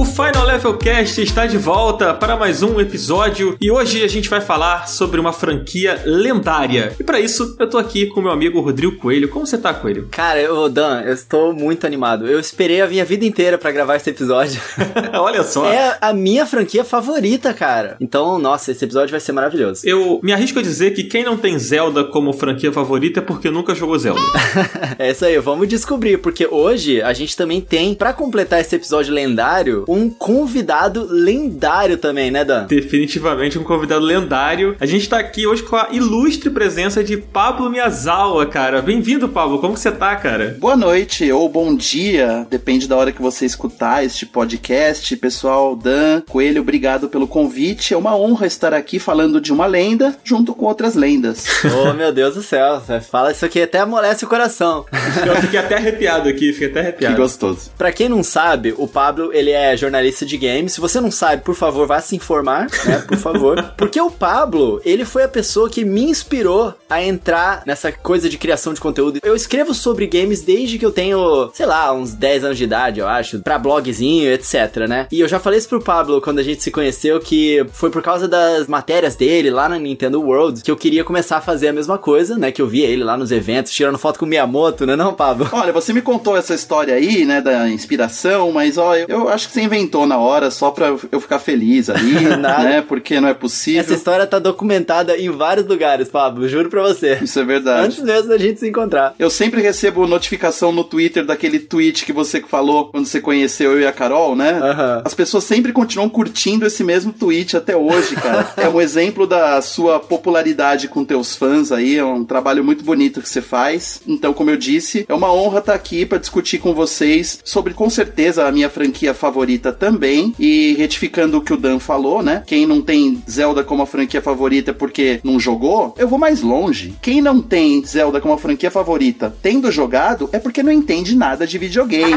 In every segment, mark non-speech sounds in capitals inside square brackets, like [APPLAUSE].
O Final Level Cast está de volta para mais um episódio e hoje a gente vai falar sobre uma franquia lendária. E para isso, eu tô aqui com meu amigo Rodrigo Coelho. Como você tá, Coelho? Cara, eu, Dan, eu estou muito animado. Eu esperei a minha vida inteira para gravar esse episódio. [LAUGHS] Olha só. É a minha franquia favorita, cara. Então, nossa, esse episódio vai ser maravilhoso. Eu me arrisco a dizer que quem não tem Zelda como franquia favorita é porque nunca jogou Zelda. [LAUGHS] é isso aí, vamos descobrir, porque hoje a gente também tem, para completar esse episódio lendário, um convidado lendário também, né, Dan? Definitivamente um convidado lendário. A gente tá aqui hoje com a ilustre presença de Pablo Miyazawa, cara. Bem-vindo, Pablo. Como que você tá, cara? Boa noite ou bom dia, depende da hora que você escutar este podcast. Pessoal, Dan, Coelho, obrigado pelo convite. É uma honra estar aqui falando de uma lenda junto com outras lendas. [LAUGHS] oh, meu Deus do céu. Fala isso aqui até amolece o coração. Eu fiquei até arrepiado aqui, fiquei até arrepiado. Que gostoso. Pra quem não sabe, o Pablo, ele é jornalista de games. Se você não sabe, por favor, vá se informar, né? Por favor. [LAUGHS] Porque o Pablo, ele foi a pessoa que me inspirou a entrar nessa coisa de criação de conteúdo. Eu escrevo sobre games desde que eu tenho, sei lá, uns 10 anos de idade, eu acho, pra blogzinho, etc, né? E eu já falei isso pro Pablo quando a gente se conheceu que foi por causa das matérias dele lá na Nintendo World que eu queria começar a fazer a mesma coisa, né? Que eu via ele lá nos eventos, tirando foto com o Miyamoto, né, não, Pablo? Olha, você me contou essa história aí, né, da inspiração, mas ó, eu, eu acho que você inventou na hora só pra eu ficar feliz ali, [LAUGHS] né? Porque não é possível. Essa história tá documentada em vários lugares, Pablo, juro pra você. Isso é verdade. Antes mesmo da gente se encontrar. Eu sempre recebo notificação no Twitter daquele tweet que você falou quando você conheceu eu e a Carol, né? Uhum. As pessoas sempre continuam curtindo esse mesmo tweet até hoje, cara. [LAUGHS] é um exemplo da sua popularidade com teus fãs aí, é um trabalho muito bonito que você faz. Então, como eu disse, é uma honra estar aqui para discutir com vocês sobre, com certeza, a minha franquia favorita também. E retificando o que o Dan falou, né? Quem não tem Zelda como a franquia favorita porque não jogou, eu vou mais longe. Quem não tem Zelda como a franquia favorita tendo jogado é porque não entende nada de videogame.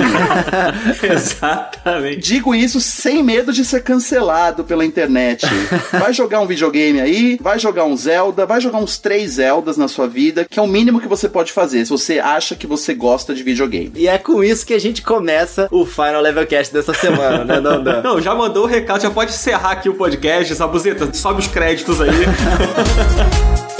[LAUGHS] Exatamente. Digo isso sem medo de ser cancelado pela internet. Vai jogar um videogame aí, vai jogar um Zelda, vai jogar uns três Zeldas na sua vida, que é o mínimo que você pode fazer se você acha que você gosta de videogame. E é com isso que a gente começa o Final Level Cast dessa semana, né, não? [LAUGHS] Não, já mandou o recado, já pode encerrar aqui o podcast, Sabuzeta, sobe os créditos aí. [LAUGHS]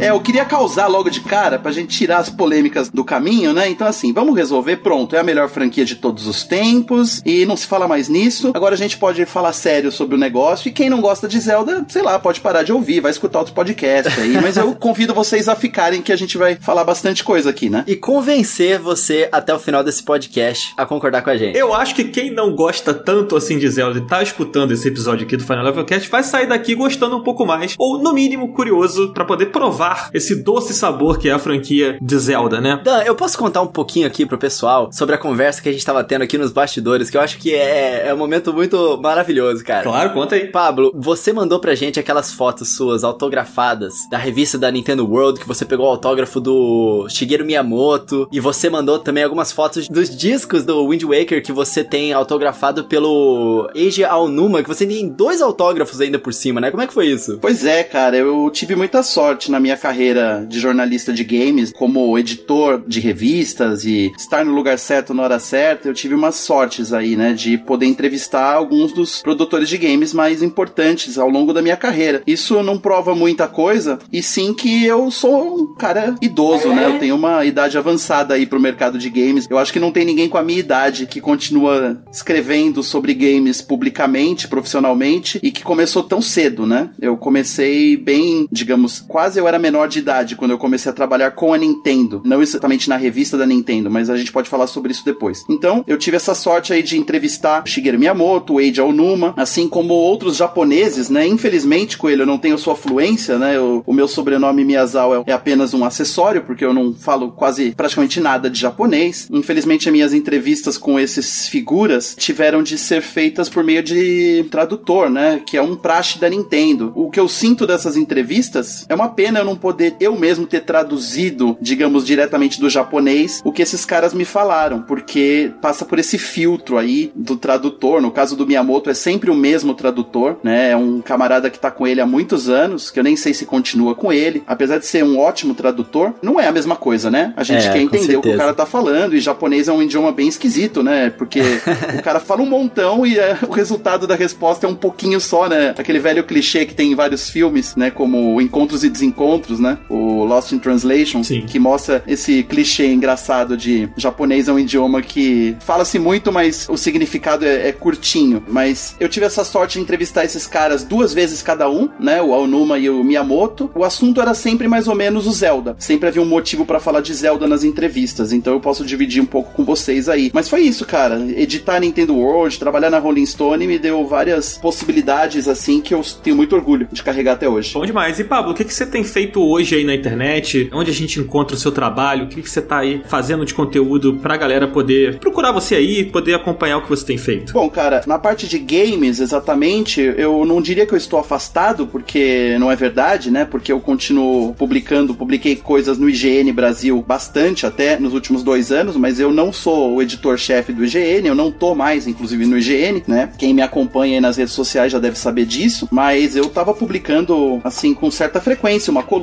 É, eu queria causar logo de cara pra gente tirar as polêmicas do caminho, né? Então, assim, vamos resolver, pronto. É a melhor franquia de todos os tempos e não se fala mais nisso. Agora a gente pode falar sério sobre o negócio e quem não gosta de Zelda, sei lá, pode parar de ouvir, vai escutar outro podcast aí. Mas eu [LAUGHS] convido vocês a ficarem que a gente vai falar bastante coisa aqui, né? E convencer você até o final desse podcast a concordar com a gente. Eu acho que quem não gosta tanto assim de Zelda e tá escutando esse episódio aqui do Final Level Cast vai sair daqui gostando um pouco mais, ou no mínimo curioso para poder provar esse doce sabor que é a franquia de Zelda, né? Dan, eu posso contar um pouquinho aqui pro pessoal sobre a conversa que a gente tava tendo aqui nos bastidores, que eu acho que é, é um momento muito maravilhoso, cara. Claro, conta aí. Pablo, você mandou pra gente aquelas fotos suas autografadas da revista da Nintendo World, que você pegou o autógrafo do Shigeru Miyamoto, e você mandou também algumas fotos dos discos do Wind Waker que você tem autografado pelo Eiji Aonuma, que você tem dois autógrafos ainda por cima, né? Como é que foi isso? Pois é, cara, eu tive muita sorte na minha carreira de jornalista de games, como editor de revistas e estar no lugar certo na hora certa, eu tive umas sortes aí, né, de poder entrevistar alguns dos produtores de games mais importantes ao longo da minha carreira. Isso não prova muita coisa, e sim que eu sou um cara idoso, né? Eu tenho uma idade avançada aí pro mercado de games. Eu acho que não tem ninguém com a minha idade que continua escrevendo sobre games publicamente, profissionalmente, e que começou tão cedo, né? Eu comecei bem, digamos, quase eu era menor de idade quando eu comecei a trabalhar com a Nintendo. Não exatamente na revista da Nintendo, mas a gente pode falar sobre isso depois. Então, eu tive essa sorte aí de entrevistar Shigeru Miyamoto, Eiji Aonuma, assim como outros japoneses, né? Infelizmente, Coelho, eu não tenho sua fluência, né? O, o meu sobrenome Miyazawa é apenas um acessório, porque eu não falo quase praticamente nada de japonês. Infelizmente, as minhas entrevistas com esses figuras tiveram de ser feitas por meio de tradutor, né? Que é um praxe da Nintendo. O que eu sinto dessas entrevistas é uma pena eu não poder eu mesmo ter traduzido, digamos, diretamente do japonês o que esses caras me falaram, porque passa por esse filtro aí do tradutor. No caso do Miyamoto, é sempre o mesmo tradutor, né? É um camarada que tá com ele há muitos anos, que eu nem sei se continua com ele. Apesar de ser um ótimo tradutor, não é a mesma coisa, né? A gente É, quer entender o que o cara tá falando, e japonês é um idioma bem esquisito, né? Porque [LAUGHS] o cara fala um montão e é, o resultado da resposta é um pouquinho só, né? Aquele velho clichê que tem em vários filmes, né? Como Encontros e Desencontros, né? O Lost in Translation, Sim. que mostra esse clichê engraçado de japonês é um idioma que fala-se muito, mas o significado é, é curtinho. Mas eu tive essa sorte de entrevistar esses caras duas vezes cada um, né? O Aonuma e o Miyamoto. O assunto era sempre mais ou menos o Zelda. Sempre havia um motivo pra falar de Zelda nas entrevistas, então eu posso dividir um pouco com vocês aí. Mas foi isso, cara. Editar Nintendo World, trabalhar na Rolling Stone me deu várias possibilidades assim que eu tenho muito orgulho de carregar até hoje. Bom demais. E Pablo, o que, que você tem feito hoje aí na internet? Onde a gente encontra o seu trabalho? O que, que você tá aí fazendo de conteúdo pra galera poder procurar você aí, poder acompanhar o que você tem feito? Bom, cara, na parte de games, exatamente, eu não diria que eu estou afastado, porque não é verdade, né? Porque eu continuo publicando, publiquei coisas no IGN Brasil bastante até nos últimos dois anos, mas eu não sou o editor-chefe do IGN, eu não tô mais, inclusive, no IGN, né? Quem me acompanha aí nas redes sociais já deve saber disso, mas eu tava publicando, assim, com certa frequência, uma coluna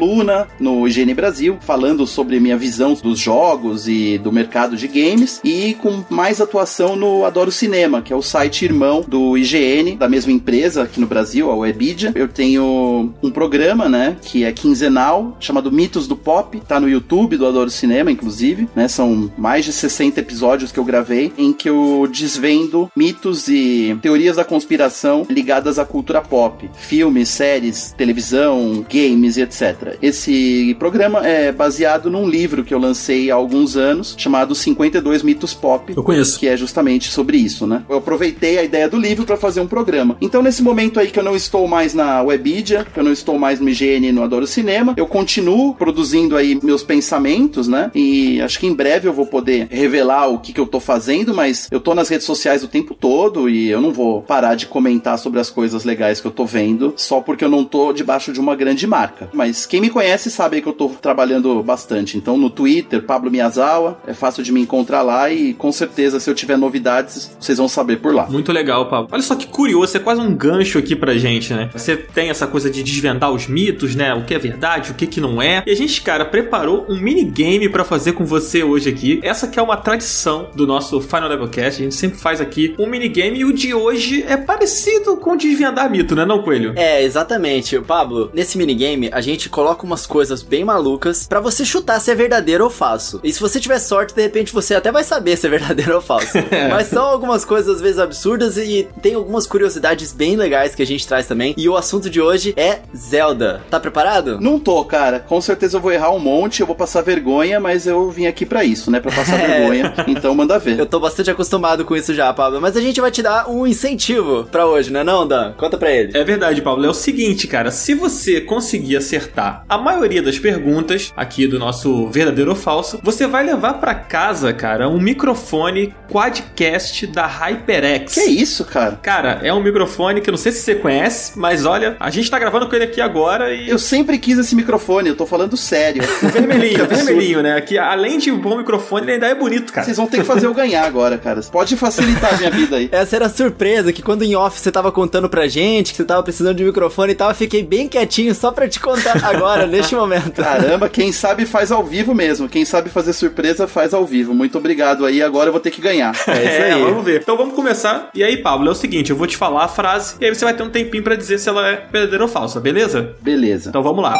no IGN Brasil, falando sobre minha visão dos jogos e do mercado de games, e com mais atuação no Adoro Cinema, que é o site irmão do IGN, da mesma empresa aqui no Brasil, a Webidia. Eu tenho um programa, né, que é quinzenal, chamado Mitos do Pop, tá no YouTube do Adoro Cinema, inclusive, né, são mais de 60 episódios que eu gravei, em que eu desvendo mitos e teorias da conspiração ligadas à cultura pop, filmes, séries, televisão, games e etc. Esse programa é baseado num livro que eu lancei há alguns anos, chamado 52 Mitos Pop, Eu conheço. que é justamente sobre isso, né? Eu aproveitei a ideia do livro para fazer um programa. Então, nesse momento aí que eu não estou mais na Webidia, que eu não estou mais no IGN e no Adoro Cinema, eu continuo produzindo aí meus pensamentos, né? E acho que em breve eu vou poder revelar o que, que eu tô fazendo, mas eu tô nas redes sociais o tempo todo e eu não vou parar de comentar sobre as coisas legais que eu tô vendo só porque eu não tô debaixo de uma grande marca. Mas quem me conhece sabe que eu tô trabalhando bastante. Então, no Twitter, Pablo Miyazawa, é fácil de me encontrar lá e com certeza se eu tiver novidades, vocês vão saber por lá. Muito legal, Pablo. Olha só que curioso, é quase um gancho aqui pra gente, né? Você tem essa coisa de desvendar os mitos, né? O que é verdade, o que que não é. E a gente, cara, preparou um minigame pra fazer com você hoje aqui. Essa que é uma tradição do nosso Final Level Cast. A gente sempre faz aqui um minigame e o de hoje é parecido com desvendar mito, né, não, Coelho? É, exatamente. Pablo, nesse minigame a gente coloca umas coisas bem malucas pra você chutar se é verdadeiro ou falso. E se você tiver sorte, de repente você até vai saber se é verdadeiro ou falso. [LAUGHS] Mas são algumas coisas às vezes absurdas e tem algumas curiosidades bem legais que a gente traz também. E o assunto de hoje é Zelda. Tá preparado? Não tô, cara. Com certeza eu vou errar um monte, eu vou passar vergonha, mas eu vim aqui pra isso, né? Pra passar É. [LAUGHS] vergonha. Então manda ver. Eu tô bastante acostumado com isso já, Pablo. Mas a gente vai te dar um incentivo pra hoje, né não, Dan? Conta pra ele. É verdade, Pablo. É o seguinte, cara. Se você conseguir acertar a maioria das perguntas aqui do nosso verdadeiro ou falso, você vai levar pra casa, cara, um microfone quadcast da HyperX. Que isso, cara? Cara, é um microfone que eu não sei se você conhece, mas olha, a gente tá gravando com ele aqui agora e. Eu sempre quis esse microfone, eu tô falando sério. [LAUGHS] O vermelhinho, absurdo. vermelhinho, né? Que além de um bom microfone, ele ainda é bonito, cara. Vocês vão ter que fazer eu ganhar agora, cara. Pode facilitar a minha vida aí. [LAUGHS] Essa era a surpresa, que quando em off você tava contando pra gente que você tava precisando de microfone e tal, eu fiquei bem quietinho só pra te contar agora, [LAUGHS] neste momento. Caramba, quem sabe faz ao vivo mesmo. Quem sabe fazer surpresa faz ao vivo. Muito obrigado aí. Agora eu vou ter que ganhar. É isso aí. vamos ver. Então vamos começar. E aí, Pablo, é o seguinte, eu vou te falar a frase e aí você vai ter um tempinho pra dizer se ela é verdadeira ou falsa, beleza? Beleza. Então vamos lá.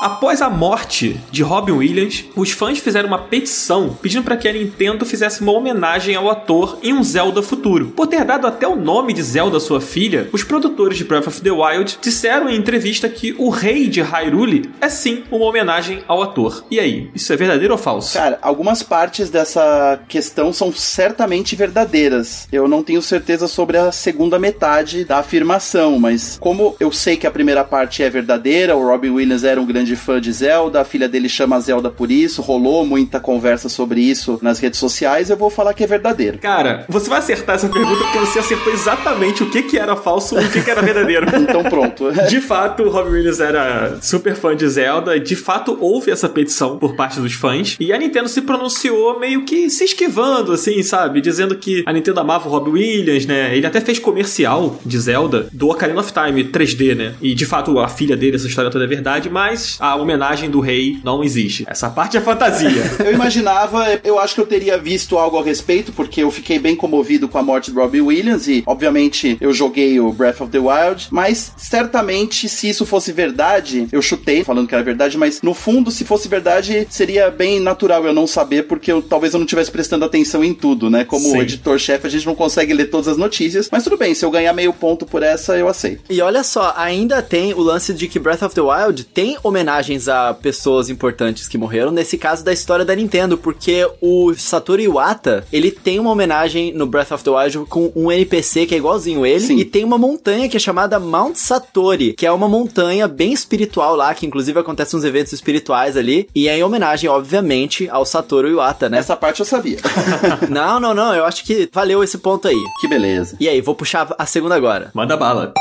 Após a morte de Robin Williams, os fãs fizeram uma petição pedindo para que a Nintendo fizesse uma homenagem ao ator em um Zelda futuro. Por ter dado até o nome de Zelda à sua filha, os produtores de Breath of the Wild disseram em entrevista que o rei de Hyrule é sim uma homenagem ao ator. E aí, isso é verdadeiro ou falso? Cara, algumas partes dessa questão são certamente verdadeiras. Eu não tenho certeza sobre a segunda metade da afirmação, mas como eu sei que a primeira parte é verdadeira, o Robin Williams era um grande grande fã de Zelda, a filha dele chama Zelda por isso, rolou muita conversa sobre isso nas redes sociais, eu vou falar que é verdadeiro. Cara, você vai acertar essa pergunta porque você acertou exatamente o que, que era falso e o que, que era verdadeiro. [LAUGHS] então pronto. [LAUGHS] De fato, o Rob Williams era super fã de Zelda, de fato houve essa petição por parte dos fãs, e a Nintendo se pronunciou meio que se esquivando, assim, sabe? Dizendo que a Nintendo amava o Rob Williams, né? Ele até fez comercial de Zelda do Ocarina of Time 3D, né? E de fato a filha dele, essa história toda é verdade, mas a homenagem do rei não existe. Essa parte é fantasia. [LAUGHS] eu imaginava, eu acho que eu teria visto algo a respeito, porque eu fiquei bem comovido com a morte do Robbie Williams e, obviamente, eu joguei o Breath of the Wild, mas certamente se isso fosse verdade, eu chutei falando que era verdade, mas no fundo, se fosse verdade, seria bem natural eu não saber, porque eu, talvez eu não estivesse prestando atenção em tudo, né? Como editor-chefe, a gente não consegue ler todas as notícias, mas tudo bem, se eu ganhar meio ponto por essa, eu aceito. E olha só, ainda tem o lance de que Breath of the Wild tem homenagens a pessoas importantes que morreram, nesse caso da história da Nintendo, porque o Satoru Iwata, ele tem uma homenagem no Breath of the Wild com um NPC que é igualzinho ele, Sim. e tem uma montanha que é chamada Mount Satori, que é uma montanha bem espiritual lá, que inclusive acontece uns eventos espirituais ali, e é em homenagem, obviamente, ao Satoru Iwata, né? Essa parte eu sabia. [LAUGHS] não, não, não, eu acho que valeu esse ponto aí. Que beleza. E aí, vou puxar a segunda agora. Manda bala.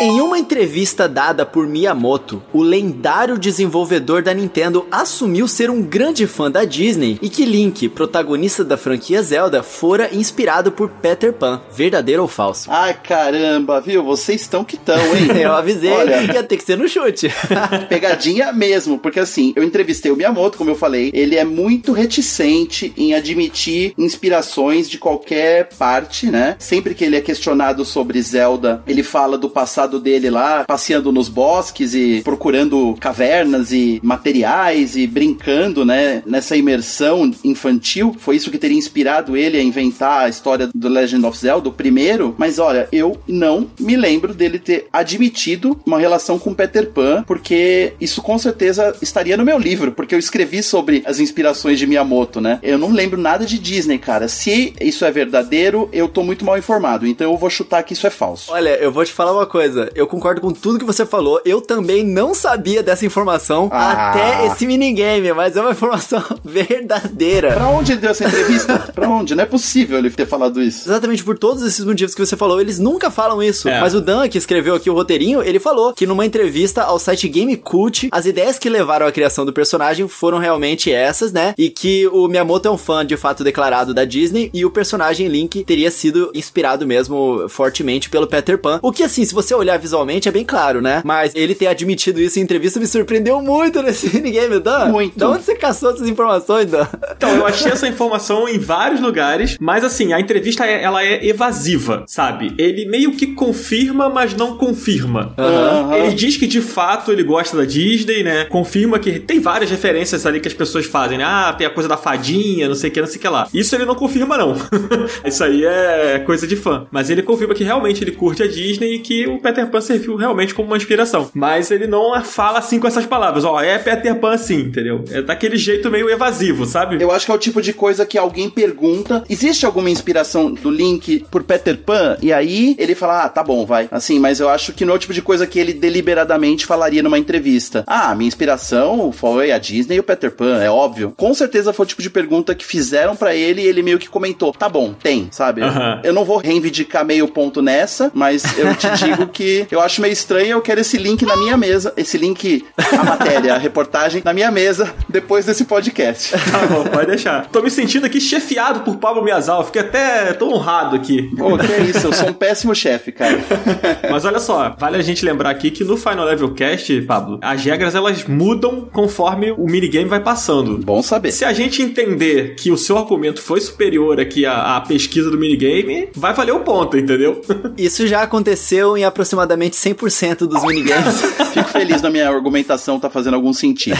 Em uma entrevista dada por Miyamoto, o lendário desenvolvedor da Nintendo assumiu ser um grande fã da Disney e que Link, protagonista da franquia Zelda, fora inspirado por Peter Pan. Verdadeiro ou falso? Ai, caramba, viu? Vocês estão que estão, hein? [LAUGHS] eu avisei, Olha, ia ter que ser no chute. [LAUGHS] pegadinha mesmo, porque assim, eu entrevistei o Miyamoto, como eu falei, ele é muito reticente em admitir inspirações de qualquer parte, né? Sempre que ele é questionado sobre Zelda, ele fala do passado dele lá, passeando nos bosques e procurando cavernas e materiais e brincando, né, nessa imersão infantil. Foi isso que teria inspirado ele a inventar a história do Legend of Zelda, o primeiro. Mas olha, eu não me lembro dele ter admitido uma relação com Peter Pan, porque isso com certeza estaria no meu livro, porque eu escrevi sobre as inspirações de Miyamoto, né? Eu não lembro nada de Disney, cara. Se isso é verdadeiro, eu tô muito mal informado. Então eu vou chutar que isso é falso. Olha, eu vou te falar uma coisa. Eu concordo com tudo que você falou. Eu também não sabia dessa informação ah. até esse minigame, mas é uma informação [LAUGHS] verdadeira. Pra onde ele deu essa entrevista? pra onde? Não é possível ele ter falado isso. Exatamente por todos esses motivos que você falou, eles nunca falam isso. É. Mas o Dan, que escreveu aqui o roteirinho, ele falou que numa entrevista ao site Game Cult, as ideias que levaram à criação do personagem foram realmente essas, né? E que o Miyamoto é um fã de fato declarado da Disney e o personagem Link teria sido inspirado mesmo fortemente pelo Peter Pan. O que assim, se você olhar visualmente é bem claro, né? Mas ele ter admitido isso em entrevista me surpreendeu muito nesse [LAUGHS] minigame, Dan. Muito. Da onde você caçou essas informações, Dan? Então, eu achei essa informação em vários lugares, mas assim, a entrevista é, ela é evasiva, sabe? Ele meio que confirma, mas não confirma. Uhum. Ele diz que de fato ele gosta da Disney, né? Confirma que tem várias referências ali que as pessoas fazem, né? Ah, tem a coisa da fadinha, não sei o que, não sei o que lá. Isso ele não confirma, não. [LAUGHS] Isso aí é coisa de fã. Mas ele confirma que realmente ele curte a Disney e que o Peter Pan serviu realmente como uma inspiração. Mas ele não fala assim com essas palavras, ó, é Peter Pan assim, entendeu? É daquele jeito meio evasivo, sabe? Eu acho que é o tipo de coisa que alguém pergunta: existe alguma inspiração do Link por Peter Pan? E aí ele fala: ah, tá bom, vai. Assim, mas eu acho que não é o tipo de coisa que ele deliberadamente falaria numa entrevista. Ah, minha inspiração foi a Disney e o Peter Pan, é óbvio. Com certeza foi o tipo de pergunta que fizeram para ele e ele meio que comentou: tá bom, tem, sabe? Uhum. Eu não vou reivindicar meio ponto nessa, mas eu te [LAUGHS] digo que eu acho meio estranho. Eu quero esse link na minha mesa, esse link, a matéria, a reportagem, na minha mesa depois desse podcast. [LAUGHS] Tá bom, pode deixar. Tô me sentindo aqui chefiado por Pablo Miazal, fiquei até tô honrado aqui. Pô, que é isso, eu sou um péssimo chefe, cara. [LAUGHS] Mas olha só, vale a gente lembrar aqui que no Final Level Cast, Pablo, as regras elas mudam conforme o minigame vai passando. Bom saber. Se a gente entender que o seu argumento foi superior aqui à, à pesquisa do minigame, vai valer o ponto, entendeu? [LAUGHS] Isso já aconteceu em aproximadamente 100% dos minigames. Fico feliz na minha argumentação tá fazendo algum sentido.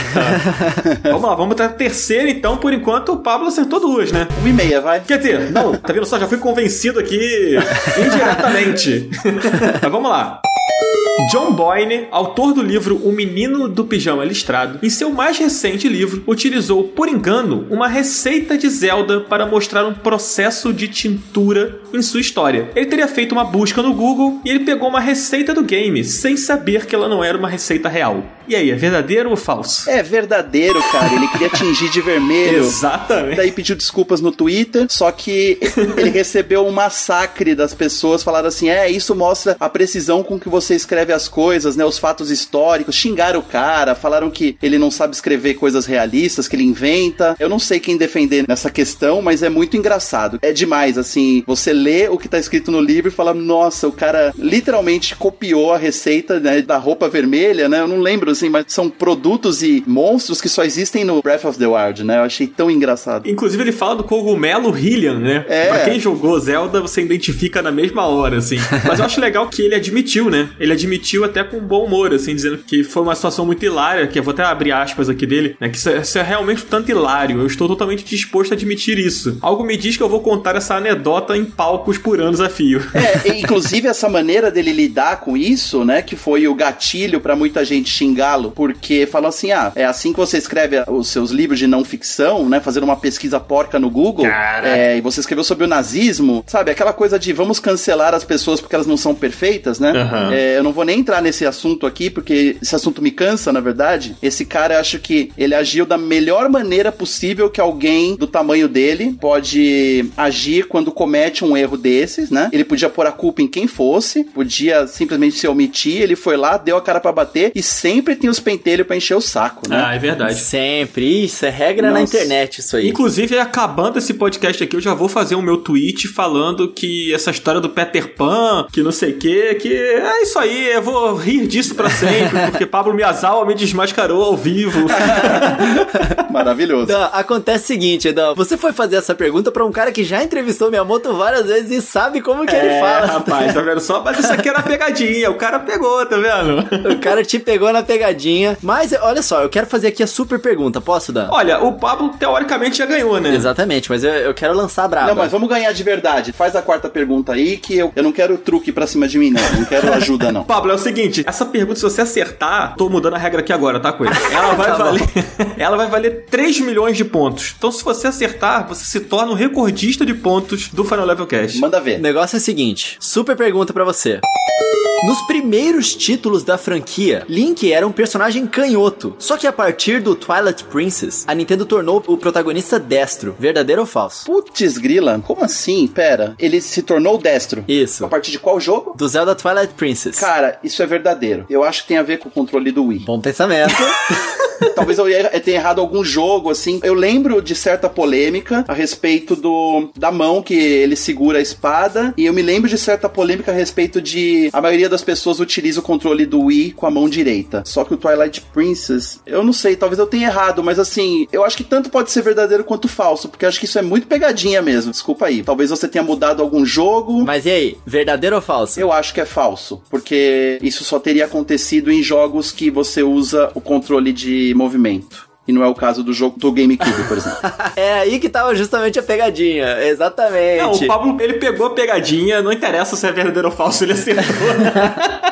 [LAUGHS] vamos lá, vamos pra terceira então. Por enquanto, o Pablo acertou duas, né? Uma e meia, vai. Quer dizer, não, tá vendo só? Já fui convencido aqui [LAUGHS] indiretamente. [LAUGHS] Mas vamos lá. John Boyne, autor do livro O Menino do Pijama Listrado, em seu mais recente livro, utilizou, por engano, uma receita de Zelda para mostrar um processo de tintura em sua história. Ele teria feito uma busca no Google e ele pegou uma receita do game, sem saber que ela não era uma receita real. E aí, é verdadeiro ou falso? É verdadeiro, cara. Ele queria tingir de vermelho. [LAUGHS] Exatamente. Daí pediu desculpas no Twitter, só que ele recebeu um massacre das pessoas, falaram assim: é, isso mostra a precisão com que você escreve as coisas, né? Os fatos históricos. Xingaram o cara, falaram que ele não sabe escrever coisas realistas, que ele inventa. Eu não sei quem defender nessa questão, mas é muito engraçado. É demais, assim, você lê o que tá escrito no livro e fala: nossa, o cara literalmente copiou a receita né, da roupa vermelha, né? Eu não lembro assim, mas são produtos e monstros que só existem no Breath of the Wild, né? Eu achei tão engraçado. Inclusive, ele fala do cogumelo Hylian, né? É. Pra quem jogou Zelda, você identifica na mesma hora, assim. [LAUGHS] Mas eu acho legal que ele admitiu, né? Ele admitiu até com bom humor, assim, dizendo que foi uma situação muito hilária, que eu vou até abrir aspas aqui dele, né? Que isso é, isso é realmente um tanto hilário. Eu estou totalmente disposto a admitir isso. Algo me diz que eu vou contar essa anedota em palcos por anos a fio. É, inclusive essa maneira dele lidar com isso, né, que foi o gatilho pra muita gente xingá-lo, porque falam assim: "Ah, é assim que você escreve os seus livros de não ficção, né, fazendo uma pesquisa porca no Google, é, e você escreveu sobre o nazismo, sabe? Aquela coisa de vamos cancelar as pessoas porque elas não são perfeitas, né? Aham. É, eu não vou nem entrar nesse assunto aqui, porque esse assunto me cansa, na verdade. Esse cara, eu acho que ele agiu da melhor maneira possível que alguém do tamanho dele pode agir quando comete um erro desses, né? Ele podia pôr a culpa em quem fosse, podia simplesmente se omitir, ele foi lá, deu a cara pra bater e sempre tem os pentelhos pra encher o saco, né? Ah, é verdade. Sempre. Isso é regra na Nossa. internet, isso aí. Inclusive, acabando esse podcast aqui, eu já vou fazer o meu tweet falando que essa história do Peter Pan, que não sei o que, que é isso aí, eu vou rir disso pra sempre, porque Pablo Miyazawa me desmascarou ao vivo. [LAUGHS] Maravilhoso. Dan, acontece o seguinte, Dan, você foi fazer essa pergunta pra um cara que já entrevistou Miyamoto várias vezes e sabe como que ele É, fala. rapaz, tá vendo só? Mas isso aqui era pegadinha, o cara pegou, tá vendo? O cara te pegou na pegadinha. Mas olha só, eu quero fazer aqui a super pergunta. Posso, Dan? Olha, o Pablo teoricamente já ganhou, né? Exatamente, mas eu, eu quero lançar a braba. Não, mas vamos ganhar de verdade. Faz a quarta pergunta aí, que eu, eu não quero truque pra cima de mim, não. Não quero ajuda, não. [LAUGHS] Pablo, é o seguinte, essa pergunta, se você acertar, tô mudando a regra aqui agora, tá, coisa? [LAUGHS] Ela vai Tá valer. [LAUGHS] ela vai valer 3 milhões de pontos. Então, se você acertar, você se torna o recordista de pontos do Final Level Cast. Manda O ver. negócio é o seguinte: super pergunta pra você. Nos primeiros títulos da franquia, Link era um personagem canhoto. Só que a partir do Twilight Princess, a Nintendo tornou o protagonista destro. Verdadeiro ou falso? Putz, grila, como assim? Pera, ele se tornou destro. Isso. A partir de qual jogo? Do Zelda Twilight Princess. Cara, isso é verdadeiro. Eu acho que tem a ver com o controle do Wii. Bom pensamento. [LAUGHS] Talvez eu tenha errado algum jogo, assim. Eu lembro de certa polêmica a respeito do da mão que ele segura a espada. E eu me lembro de certa polêmica a respeito de a maioria das pessoas utiliza o controle do Wii com a mão direita. Só que o Twilight Princess, eu não sei, talvez eu tenha errado, mas assim, eu acho que tanto pode ser verdadeiro quanto falso, porque eu acho que isso é muito pegadinha mesmo. Desculpa aí. Talvez você tenha mudado algum jogo. Mas e aí, verdadeiro ou falso? Eu acho que é falso, porque isso só teria acontecido em jogos que você usa o controle de movimento. E não é o caso do jogo do GameCube, por exemplo. [LAUGHS] É aí que tava justamente a pegadinha. Exatamente. Não, o Pablo, ele pegou a pegadinha, não interessa se é verdadeiro ou falso, ele acertou.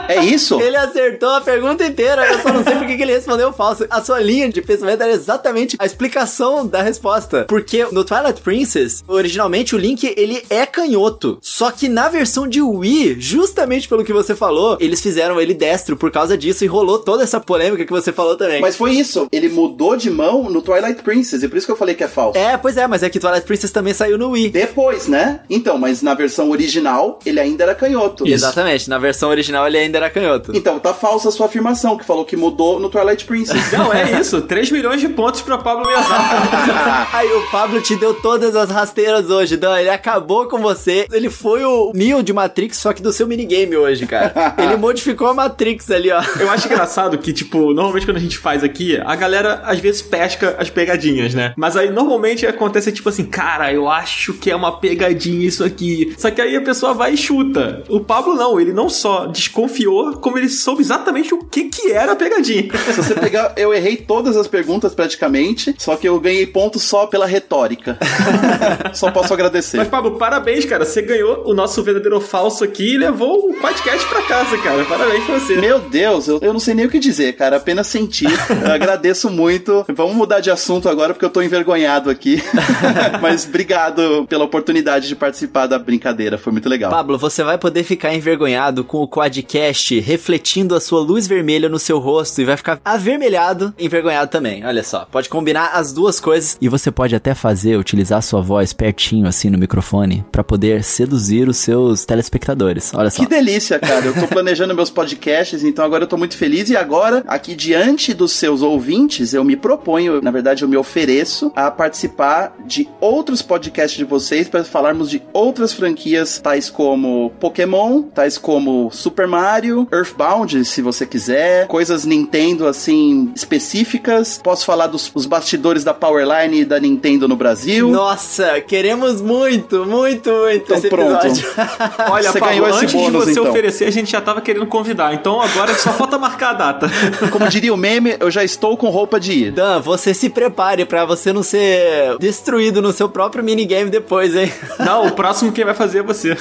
É isso? Ele acertou a pergunta inteira, eu só não sei porque que ele respondeu falso. A sua linha de pensamento era exatamente a explicação da resposta. Porque no Twilight Princess, originalmente o Link, ele é canhoto. Só que na versão de Wii, justamente pelo que você falou, eles fizeram ele destro por causa disso e rolou toda essa polêmica que você falou também. Mas foi isso. Ele mudou de mão no Twilight Princess, e por isso que eu falei que é falso. É, pois é, mas é que Twilight Princess também saiu no Wii. Depois, né? Então, mas na versão original, ele ainda era canhoto. Exatamente, na versão original ele ainda era canhoto. Então, tá falsa a sua afirmação, que falou que mudou no Twilight Princess. Não, é isso. 3 milhões de pontos pra Pablo Miyazawa. [LAUGHS] Aí o Pablo te deu todas as rasteiras hoje, Dan. Ele acabou com você. Ele foi o Neo de Matrix, só que do seu minigame hoje, cara. [LAUGHS] Ele modificou a Matrix ali, ó. Eu acho engraçado que, tipo, normalmente quando a gente faz aqui, a galera às vezes vezes pesca as pegadinhas, né? Mas aí normalmente acontece tipo assim, cara, eu acho que é uma pegadinha isso aqui. Só que aí a pessoa vai e chuta. O Pablo não, ele não só desconfiou, como ele soube exatamente o que que era a pegadinha. Se você pegar, eu errei todas as perguntas praticamente, só que eu ganhei pontos só pela retórica. [LAUGHS] só posso agradecer. Mas Pablo, parabéns, cara. Você ganhou o nosso verdadeiro falso aqui e levou o podcast pra casa, cara. Parabéns pra você. Meu Deus, eu, eu não sei nem o que dizer, cara. Apenas sentir. Eu agradeço muito. Vamos mudar de assunto agora porque eu tô envergonhado aqui. [LAUGHS] Mas obrigado pela oportunidade de participar da brincadeira. Foi muito legal. Pablo, você vai poder ficar envergonhado com o Quadcast refletindo a sua luz vermelha no seu rosto e vai ficar avermelhado, envergonhado também. Olha só, pode combinar as duas coisas e você pode até fazer, utilizar a sua voz pertinho assim no microfone para poder seduzir os seus telespectadores. Olha só. Que delícia, cara. Eu tô planejando meus podcasts, então agora eu tô muito feliz e agora, aqui diante dos seus ouvintes, eu me proponho, na verdade eu me ofereço a participar de outros podcasts de vocês para falarmos de outras franquias, tais como Pokémon, tais como Super Mario, Earthbound, se você quiser, coisas Nintendo assim específicas. Posso falar dos os bastidores da Powerline e da Nintendo no Brasil. Nossa, queremos muito, muito, muito Então esse pronto. episódio. [LAUGHS] Olha, Você Pablo, ganhou esse antes bônus, de você então. oferecer, a gente já tava querendo convidar. Então agora só falta marcar a data. Como diria o meme, eu já estou com roupa de ir. Dan, você se prepare pra você não ser destruído no seu próprio minigame depois, hein? [LAUGHS] Não, o próximo quem vai fazer é você.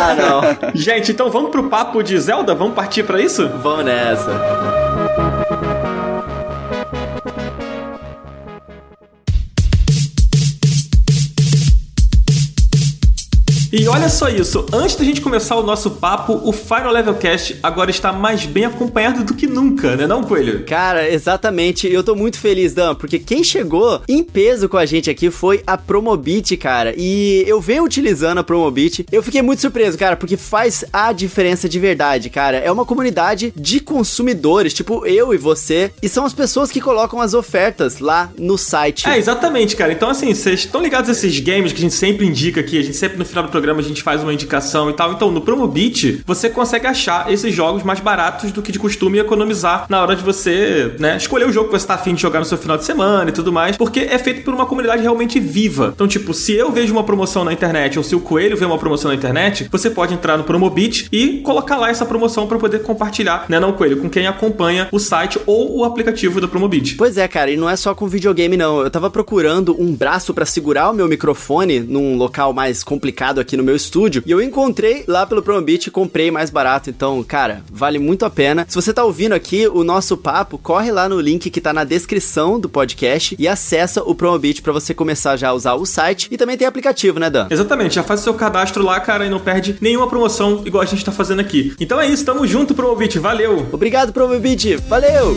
ah, não. [LAUGHS] Gente, então vamos pro papo de Zelda? Vamos partir pra isso? Vamos nessa. E olha só isso, antes da gente começar o nosso papo, o Final Level Cast agora está mais bem acompanhado do que nunca, né não, Coelho? Cara, exatamente. Eu tô muito feliz, Dan, porque quem chegou em peso com a gente aqui foi a Promobit, cara. E eu venho utilizando a Promobit. Eu fiquei muito surpreso, cara, porque faz a diferença de verdade, cara. É uma comunidade de consumidores, tipo eu e você, e são as pessoas que colocam as ofertas lá no site. É, exatamente, cara. Então, assim, vocês estão ligados a esses games que a gente sempre indica aqui, a gente sempre no final do programa a gente faz uma indicação e tal. Então, no Promobit, você consegue achar esses jogos mais baratos do que de costume e economizar na hora de você, né, escolher o jogo que você tá afim de jogar no seu final de semana e tudo mais, porque é feito por uma comunidade realmente viva. Então, tipo, se eu vejo uma promoção na internet ou se o Coelho vê uma promoção na internet, você pode entrar no Promobit e colocar lá essa promoção para poder compartilhar, né, não, Coelho, com quem acompanha o site ou o aplicativo do Promobit. Pois é, cara, e não é só com videogame, não. Eu tava procurando um braço pra segurar o meu microfone num local mais complicado aqui no meu estúdio. E eu encontrei lá pelo Promobit e comprei mais barato. Então, cara, vale muito a pena. Se você tá ouvindo aqui o nosso papo, corre lá no link que tá na descrição do podcast e acessa o Promobit pra você começar já a usar o site. E também tem aplicativo, né, Dan? Exatamente, já faz o seu cadastro lá, cara, e não perde nenhuma promoção igual a gente tá fazendo aqui. Então é isso, tamo junto, Promobit, valeu! Obrigado, Promobit. Valeu!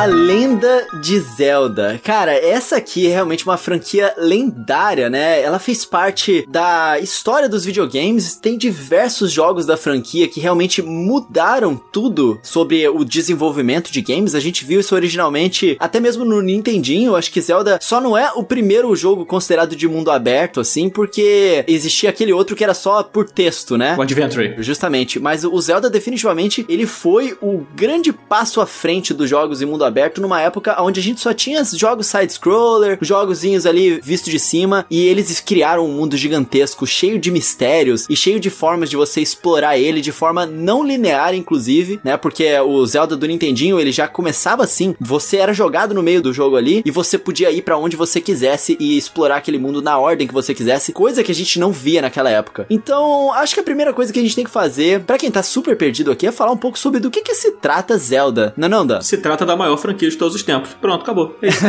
A Lenda de Zelda. Cara, essa aqui é realmente uma franquia lendária, né? Ela fez parte da história dos videogames. Tem diversos jogos da franquia que realmente mudaram tudo sobre o desenvolvimento de games. A gente viu isso originalmente até mesmo no Nintendinho. Acho que Zelda só não é o primeiro jogo considerado de mundo aberto, assim, porque existia aquele outro que era só por texto, né? O Adventure. Justamente, mas o Zelda definitivamente ele foi o grande passo à frente dos jogos em mundo aberto numa época onde a gente só tinha jogos side-scroller, jogozinhos ali visto de cima, e eles criaram um mundo gigantesco, cheio de mistérios e cheio de formas de você explorar ele de forma não linear, inclusive, né? Porque o Zelda do Nintendinho ele já começava assim, você era jogado no meio do jogo ali e você podia ir pra onde você quisesse e explorar aquele mundo na ordem que você quisesse, coisa que a gente não via naquela época. Então, acho que a primeira coisa que a gente tem que fazer, pra quem tá super perdido aqui, é falar um pouco sobre do que que se trata Zelda. Dan? Se trata da maior franquia de todos os tempos. Pronto, acabou. É isso.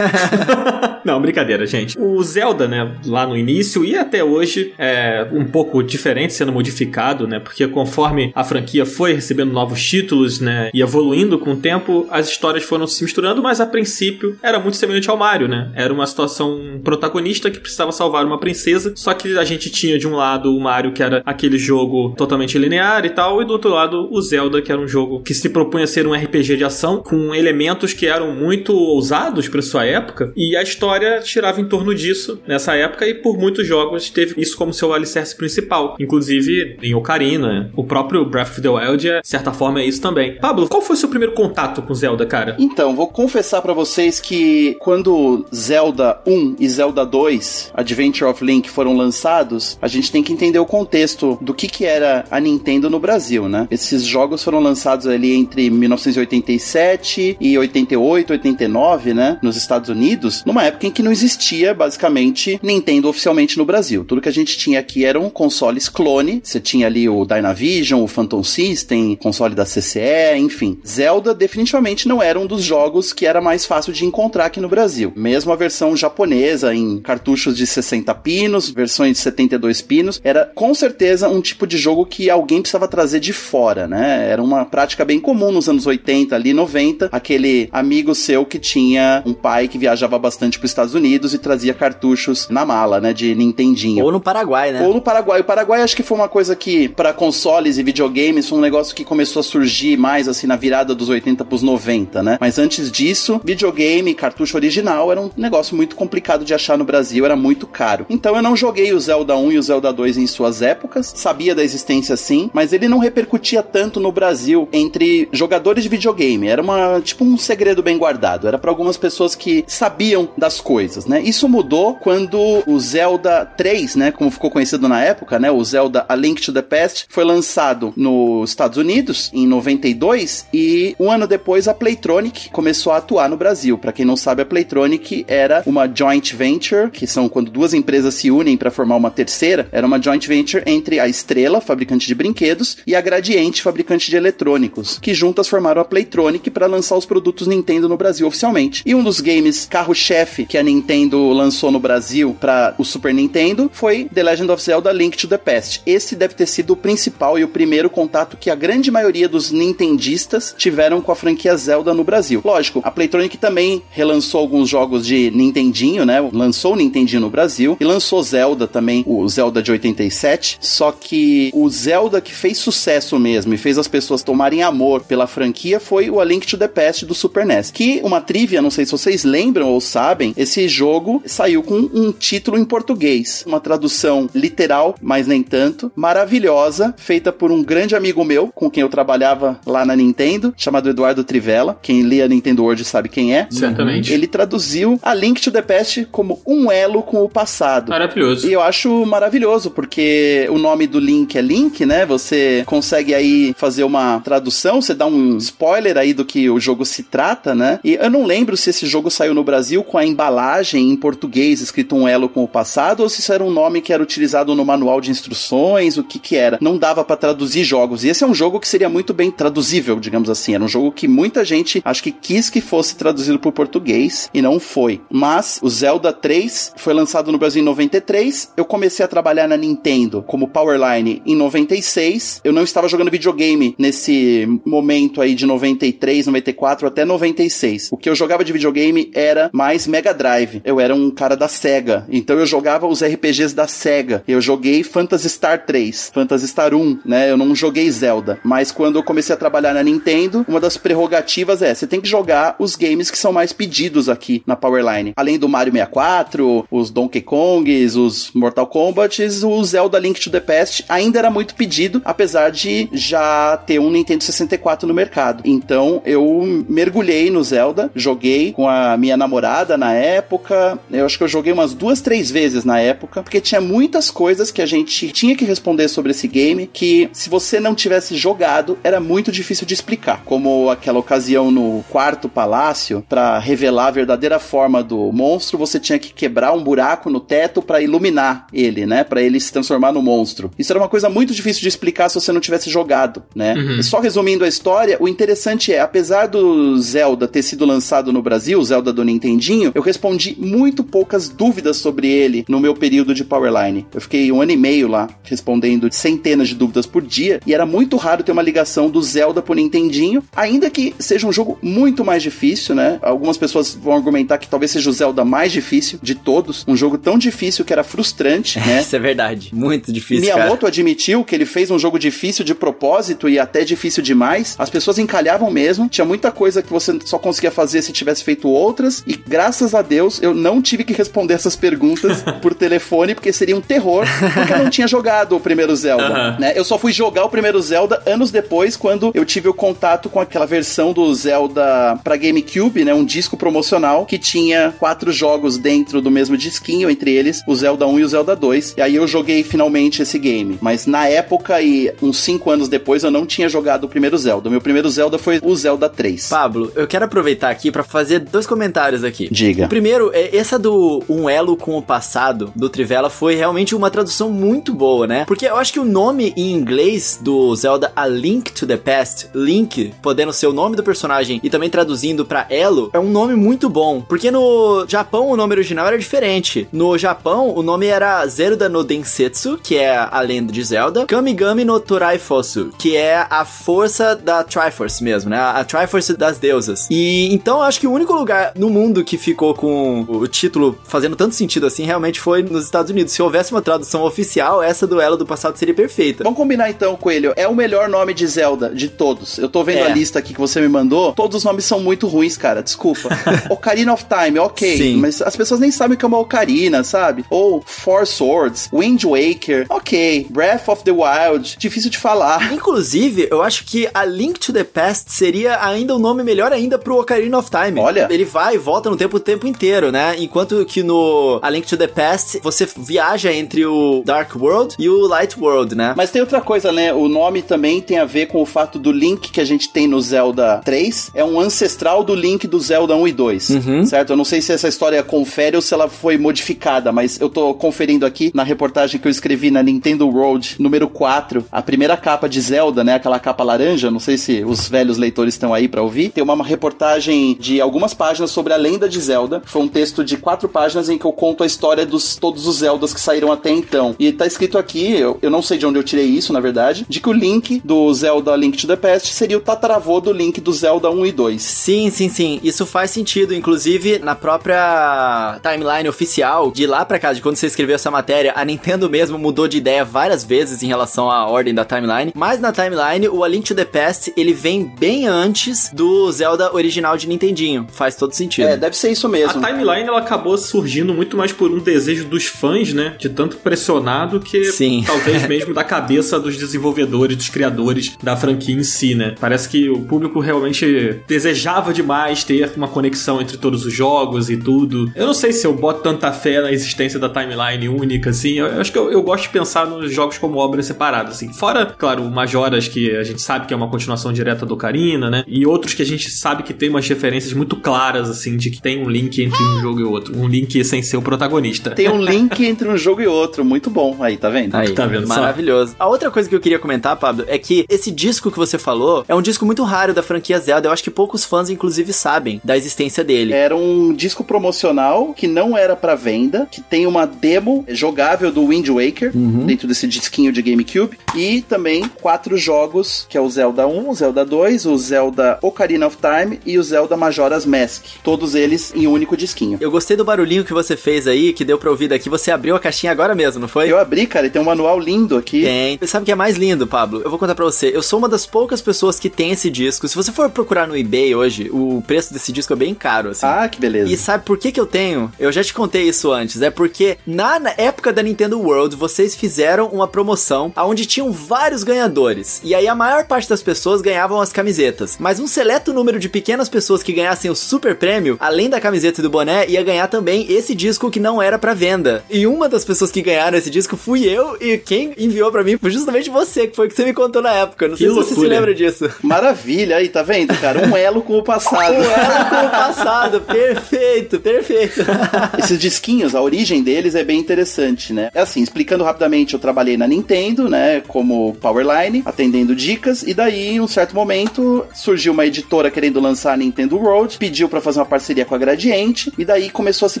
[LAUGHS] Não, brincadeira, gente. O Zelda, né, lá no início e até hoje, é um pouco diferente, sendo modificado, né, porque conforme a franquia foi recebendo novos títulos, né, e evoluindo com o tempo, as histórias foram se misturando, mas a princípio era muito semelhante ao Mario, né? Era uma situação protagonista que precisava salvar uma princesa, só que a gente tinha de um lado o Mario, que era aquele jogo totalmente linear e tal, e do outro lado o Zelda, que era um jogo que se propunha ser um RPG de ação, com elementos que eram muito ousados para sua época e a história girava em torno disso nessa época e por muitos jogos teve isso como seu alicerce principal. Inclusive em Ocarina, o próprio Breath of the Wild, de certa forma, é isso também. Pablo, qual foi seu primeiro contato com Zelda, cara? Então, vou confessar para vocês que quando Zelda 1 e Zelda 2, Adventure of Link, foram lançados, a gente tem que entender o contexto do que, que era a Nintendo no Brasil, né? Esses jogos foram lançados ali entre 1987 e 88, 89, né? Nos Estados Unidos, numa época em que não existia, basicamente, Nintendo oficialmente no Brasil. Tudo que a gente tinha aqui eram consoles clone. Você tinha ali o Dynavision, o Phantom System, console da CCE, enfim. Zelda definitivamente não era um dos jogos que era mais fácil de encontrar aqui no Brasil. Mesmo a versão japonesa em cartuchos de 60 pinos, versões de 72 pinos, era com certeza um tipo de jogo que alguém precisava trazer de fora, né? Era uma prática bem comum nos anos 80, ali 90, aquele amigo seu que tinha um pai que viajava bastante para os Estados Unidos e trazia cartuchos na mala, né, de Nintendinho. Ou no Paraguai, né? Ou no Paraguai. O Paraguai acho que foi uma coisa que para consoles e videogames foi um negócio que começou a surgir mais assim na virada dos 80 pros 90, né? Mas antes disso, videogame, cartucho original era um negócio muito complicado de achar no Brasil, era muito caro. Então eu não joguei o Zelda 1 e o Zelda 2 em suas épocas, sabia da existência sim, mas ele não repercutia tanto no Brasil entre jogadores de videogame. Era uma tipo um segredo bem guardado. Era para algumas pessoas que sabiam das coisas, né? Isso mudou quando o Zelda 3, né, como ficou conhecido na época, né, o Zelda A Link to the Past foi lançado nos Estados Unidos em 92 e um ano depois a Playtronic começou a atuar no Brasil. Para quem não sabe, a Playtronic era uma joint venture, que são quando duas empresas se unem para formar uma terceira, era uma joint venture entre a Estrela, fabricante de brinquedos, e a Gradiente, fabricante de eletrônicos, que juntas formaram a Playtronic para lançar os produtos Nintendo no Brasil oficialmente. E um dos games carro-chefe que a Nintendo lançou no Brasil para o Super Nintendo foi The Legend of Zelda Link to the Past. Esse deve ter sido o principal e o primeiro contato que a grande maioria dos nintendistas tiveram com a franquia Zelda no Brasil. Lógico, a Playtronic também relançou alguns jogos de Nintendinho, né? Lançou o Nintendinho no Brasil e lançou Zelda também, o Zelda de 87. Só que o Zelda que fez sucesso mesmo e fez as pessoas tomarem amor pela franquia foi o A Link to the Past do Super NES. Que uma trivia, não sei se vocês lembram ou sabem, esse jogo saiu com um título em português, uma tradução literal, mas nem tanto, maravilhosa, feita por um grande amigo meu, com quem eu trabalhava lá na Nintendo, chamado Eduardo Trivella. Quem lia Nintendo World sabe quem é. Certamente. Ele traduziu a Link to the Past como um elo com o passado. Maravilhoso. E eu acho maravilhoso, porque o nome do Link é Link, né? Você consegue aí fazer uma tradução, você dá um spoiler aí do que o jogo se trata, né? E eu não lembro se esse jogo saiu no Brasil com a embalagem em português escrito um elo com o passado, ou se isso era um nome que era utilizado no manual de instruções, o que que era. Não dava para traduzir jogos. E esse é um jogo que seria muito bem traduzível, digamos assim. Era um jogo que muita gente acho que quis que fosse traduzido para o português e não foi. Mas o Zelda 3 foi lançado no Brasil em 93. Eu comecei a trabalhar na Nintendo como Powerline em 96. Eu não estava jogando videogame nesse momento aí de 93, 94 até 96. O que eu jogava de videogame era mais Mega Drive. Eu era um cara da Sega. Então eu jogava os RPGs da Sega. Eu joguei Phantasy Star 3, Phantasy Star 1, né? Eu não joguei Zelda. Mas quando eu comecei a trabalhar na Nintendo, uma das prerrogativas é: você tem que jogar os games que são mais pedidos aqui na Powerline. Além do Mario 64, os Donkey Kongs, os Mortal Kombats, o Zelda Link to the Past ainda era muito pedido, apesar de já ter um Nintendo 64 no mercado. Então eu mergulhei no Zelda, joguei com a minha namorada na época. Eu acho que eu joguei umas duas, três vezes na época, porque tinha muitas coisas que a gente tinha que responder sobre esse game que, se você não tivesse jogado, era muito difícil de explicar. Como aquela ocasião no quarto palácio, para revelar a verdadeira forma do monstro, você tinha que quebrar um buraco no teto para iluminar ele, né? Para ele se transformar no monstro. Isso era uma coisa muito difícil de explicar se você não tivesse jogado, né? Uhum. Só resumindo a história, o interessante é, apesar do Zelda ter sido lançado no Brasil, Zelda do Nintendinho, eu respondi muito poucas dúvidas sobre ele no meu período de Powerline. Eu fiquei um ano e meio lá respondendo centenas de dúvidas por dia e era muito raro ter uma ligação do Zelda pro Nintendinho, ainda que seja um jogo muito mais difícil, né? Algumas pessoas vão argumentar que talvez seja o Zelda mais difícil de todos, um jogo tão difícil que era frustrante, [LAUGHS] né? Isso é verdade. Muito difícil, cara. Miyamoto admitiu que ele fez um jogo difícil de propósito e até difícil demais. As pessoas encalhavam mesmo. Tinha muita coisa que você só conseguia fazer se tivesse feito outras. E graças a Deus eu não tive que responder essas perguntas [LAUGHS] por telefone, porque seria um terror, porque eu não tinha jogado o primeiro Zelda. Né? Eu só fui jogar o primeiro Zelda anos depois, quando eu tive o contato com aquela versão do Zelda pra GameCube, né? Um disco promocional que tinha quatro jogos dentro do mesmo disquinho, entre eles o Zelda 1 e o Zelda 2. E aí eu joguei finalmente esse game. Mas na época e uns cinco anos depois eu não tinha jogado o primeiro Zelda. O meu primeiro Zelda foi o Zelda 3. Pablo, eu quero aproveitar aqui para fazer dois comentários aqui. Diga. O primeiro, é essa do Um Elo com o Passado, do Trivela, foi realmente uma tradução muito boa, né? Porque eu acho que o nome em inglês do Zelda A Link to the Past, Link, podendo ser o nome do personagem e também traduzindo para Elo, é um nome muito bom. Porque no Japão o nome original era diferente. No Japão o nome era Zelda no Densetsu, que é a lenda de Zelda, Kamigami no Torai Fosu, que é a força da Triforce mesmo, né? A Triforce das deusas. E então eu acho que o único lugar no mundo que ficou com o título fazendo tanto sentido assim realmente foi nos Estados Unidos. Se houvesse uma tradução oficial, essa duelo do passado seria perfeita. Vamos combinar então, Coelho. É o melhor nome de Zelda de todos. Eu tô vendo É. a lista aqui que você me mandou. Todos os nomes são muito ruins, cara. Desculpa. [LAUGHS] Ocarina of Time, ok. Sim. Mas as pessoas nem sabem o que é uma Ocarina, sabe? Ou Four Swords, Wind Waker, ok. Breath of the Wild, difícil de falar. Inclusive, eu acho que a Link to the Past seria ainda um nome melhor ainda pro Ocarina of Time. Olha. Ele vai e volta no tempo o tempo inteiro, né? Enquanto que no A Link to the Past, você viaja entre o Dark World e o Light World, né? Mas tem outra coisa, né? O nome também tem a ver com o fato do Link que a gente tem no Zelda 3 é um ancestral do Link do Zelda 1 e 2, Uhum. certo? Eu não sei se essa história confere ou se ela foi modificada, mas eu tô conferindo aqui na reportagem que eu escrevi na Nintendo World, número 4, a primeira capa de Zelda, né? Aquela capa laranja, não sei se os velhos leitores estão aí pra ouvir. Tem uma uma reportagem de algumas páginas sobre a lenda de Zelda. Foi um texto de quatro páginas em que eu conto a história dos todos os Zeldas que saíram até então. E tá escrito aqui, eu, eu não sei de onde eu tirei isso, na verdade, de que o Link do Zelda Link to the Past seria o tataravô do Link do Zelda 1 e 2. Sim, sim, sim. Isso faz sentido. Inclusive, na própria timeline oficial, de lá pra cá, de quando você escreveu essa matéria, a Nintendo mesmo mudou de ideia várias vezes em relação à ordem da timeline. Mas na timeline, o A Link to the Past, ele vem bem antes do Zelda original de Nintendinho. Faz todo sentido. É, deve ser isso A mesmo. timeline ela acabou surgindo muito mais por um desejo dos fãs, né? De tanto pressionado que Sim. [LAUGHS] talvez mesmo da cabeça dos desenvolvedores, dos criadores da franquia em si, né? Parece que o público realmente desejava demais ter uma conexão entre todos os jogos e tudo. Eu não sei se eu boto tanta fé na existência da timeline única, assim. Eu, eu acho que eu, eu gosto de pensar nos jogos como obras separadas, assim. Fora, claro, o Majoras, que a gente sabe que é uma continuação direta do Ocarina, né? E outros que a gente sabe que tem umas referências muito claras, assim, de que tem um link entre um jogo e outro. Um link sem ser o protagonista. Tem um [LAUGHS] link entre um jogo e outro, muito bom. Aí, tá vendo? Aí, Tá vendo só? Maravilhoso. A outra coisa que eu queria comentar, Pablo, é que esse disco que você falou é um disco muito raro da franquia Zelda. Eu acho que poucos fãs, inclusive, sabem da existência dele. Era um disco promocional que não era pra venda, que tem uma demo jogável do Wind Waker dentro desse disquinho de GameCube e também quatro jogos, que é o Zelda 1, o Zelda 2, o Zelda Ocarina of Time e o Zelda Majora's Mask. Todos eles em um único disquinho. Eu gostei do barulhinho que você fez aí, que deu pra ouvir daqui. Você abriu a caixinha agora mesmo, não foi? Eu abri, cara, e tem um manual lindo aqui. Tem. Sabe o que é mais lindo, Pablo? Eu vou contar pra você. Eu sou uma das poucas pessoas que tem esse disco. Se você for procurar no eBay hoje, o preço desse disco é bem caro, assim. Ah, que beleza. E sabe por que que eu tenho? Eu já te contei isso antes. É porque na na época da Nintendo World, vocês fizeram uma promoção onde tinham vários ganhadores. E aí a maior parte das pessoas ganhavam as camisetas. Mas um seleto número de pequenas pessoas que ganhassem o super prêmio, além da camiseta e do boné, ia ganhar também esse disco que não era pra venda. E uma das pessoas que ganharam esse disco fui eu, e quem enviou pra mim foi justamente você, que foi o que você me contou na época. Não sei Que se você se loucura. lembra disso. Maravilha, aí, tá vendo, cara? Um elo com o passado. O ela com o passado. Perfeito, perfeito. [LAUGHS] Esses disquinhos, a origem deles é bem interessante, né? É assim, explicando rapidamente, eu trabalhei na Nintendo, né, como Powerline, atendendo dicas, e daí, em um certo momento, surgiu uma editora querendo lançar a Nintendo World, pediu pra fazer uma parceria com a Gradiente, e daí começou a se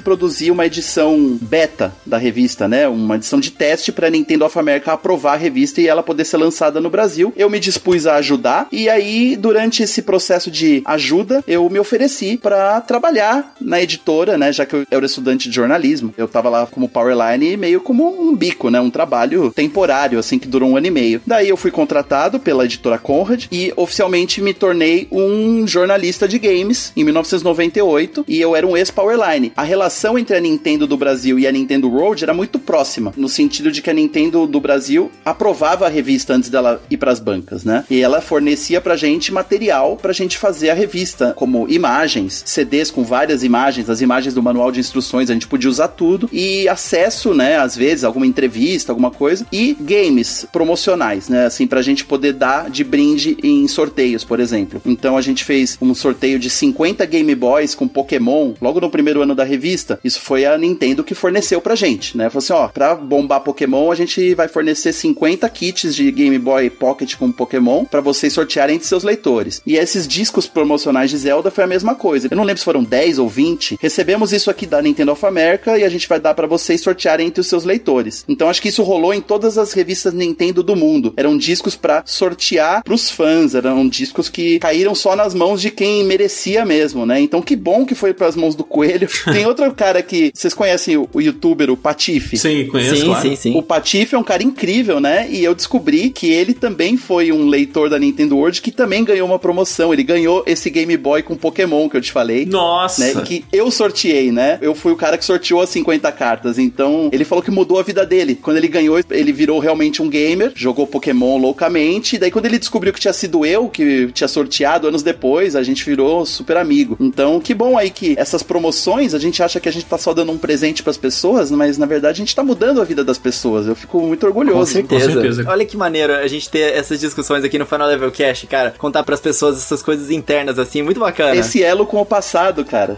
produzir uma edição beta da revista, né? Uma edição de teste pra Nintendo of America aprovar a revista e ela poder ser lançada no Brasil. Eu me dispus a ajudar, e aí, durante esse processo de ajuda, eu me ofereci pra trabalhar na editora, né? Já que eu era estudante de jornalismo. Eu tava lá como Powerline meio como um bico, né? Um trabalho temporário, assim, que durou um ano e meio. Daí eu fui contratado pela editora Conrad e oficialmente me tornei um jornalista de games em 1998 e eu era um ex-Powerline. A relação entre a Nintendo do Brasil e a Nintendo Road era muito próxima, no sentido de que a Nintendo do Brasil aprovava a revista antes dela ir para as bancas, né? E ela fornecia pra gente material pra gente fazer a revista, como imagens, CDs com várias imagens, as imagens do manual de instruções, a gente podia usar tudo e acesso, né, às vezes alguma entrevista, alguma coisa e games promocionais, né, assim pra gente poder dar de brinde em sorteios, por exemplo. Então a gente fez um sorteio de 50 Game Boys com Pokémon logo no primeiro ano da revista. Isso foi a Nintendo que forneceu pra gente, né? Falou assim, ó, pra bombar Pokémon a gente vai fornecer 50 kits de Game Boy Pocket com Pokémon para vocês sortearem entre seus leitores. E esses discos promocionais de Zelda foi a mesma coisa. Eu não lembro se foram 10 ou 20. Recebemos isso aqui da Nintendo of America e a gente vai dar para vocês sortearem entre os seus leitores. Então acho que isso rolou em todas as revistas Nintendo do mundo. Eram discos para sortear pros fãs, eram discos que caíram só nas mãos de quem merecia mesmo, né? Então que bom que foi para as mãos do Coelho. [LAUGHS] Tem outro cara que vocês conhecem o, o youtuber, o Patife? Sim, conheço, sim, claro. sim, sim. O Patife é um cara incrível, né? E eu descobri que ele também foi um leitor da Nintendo World que também ganhou uma promoção. Ele ganhou esse Game Boy com Pokémon que eu te falei. Nossa! Né? Que eu sorteei, né? Eu fui o cara que sorteou as 50 cartas. Então, ele falou que mudou a vida dele. Quando ele ganhou, ele virou realmente um gamer, jogou Pokémon loucamente. E daí, quando ele descobriu que tinha sido eu que tinha sorteado anos depois, a gente virou super amigo. Então, que bom aí que essas promoções, a gente acha que a gente tá só dando um presente para as pessoas, mas na verdade a gente tá mudando a vida das pessoas. Eu fico muito orgulhoso. Com certeza. Com certeza. Olha que maneiro a gente ter essas discussões aqui no Final Level Cash, cara. Contar pras pessoas essas coisas internas, assim, muito bacana. Esse elo com o passado, cara.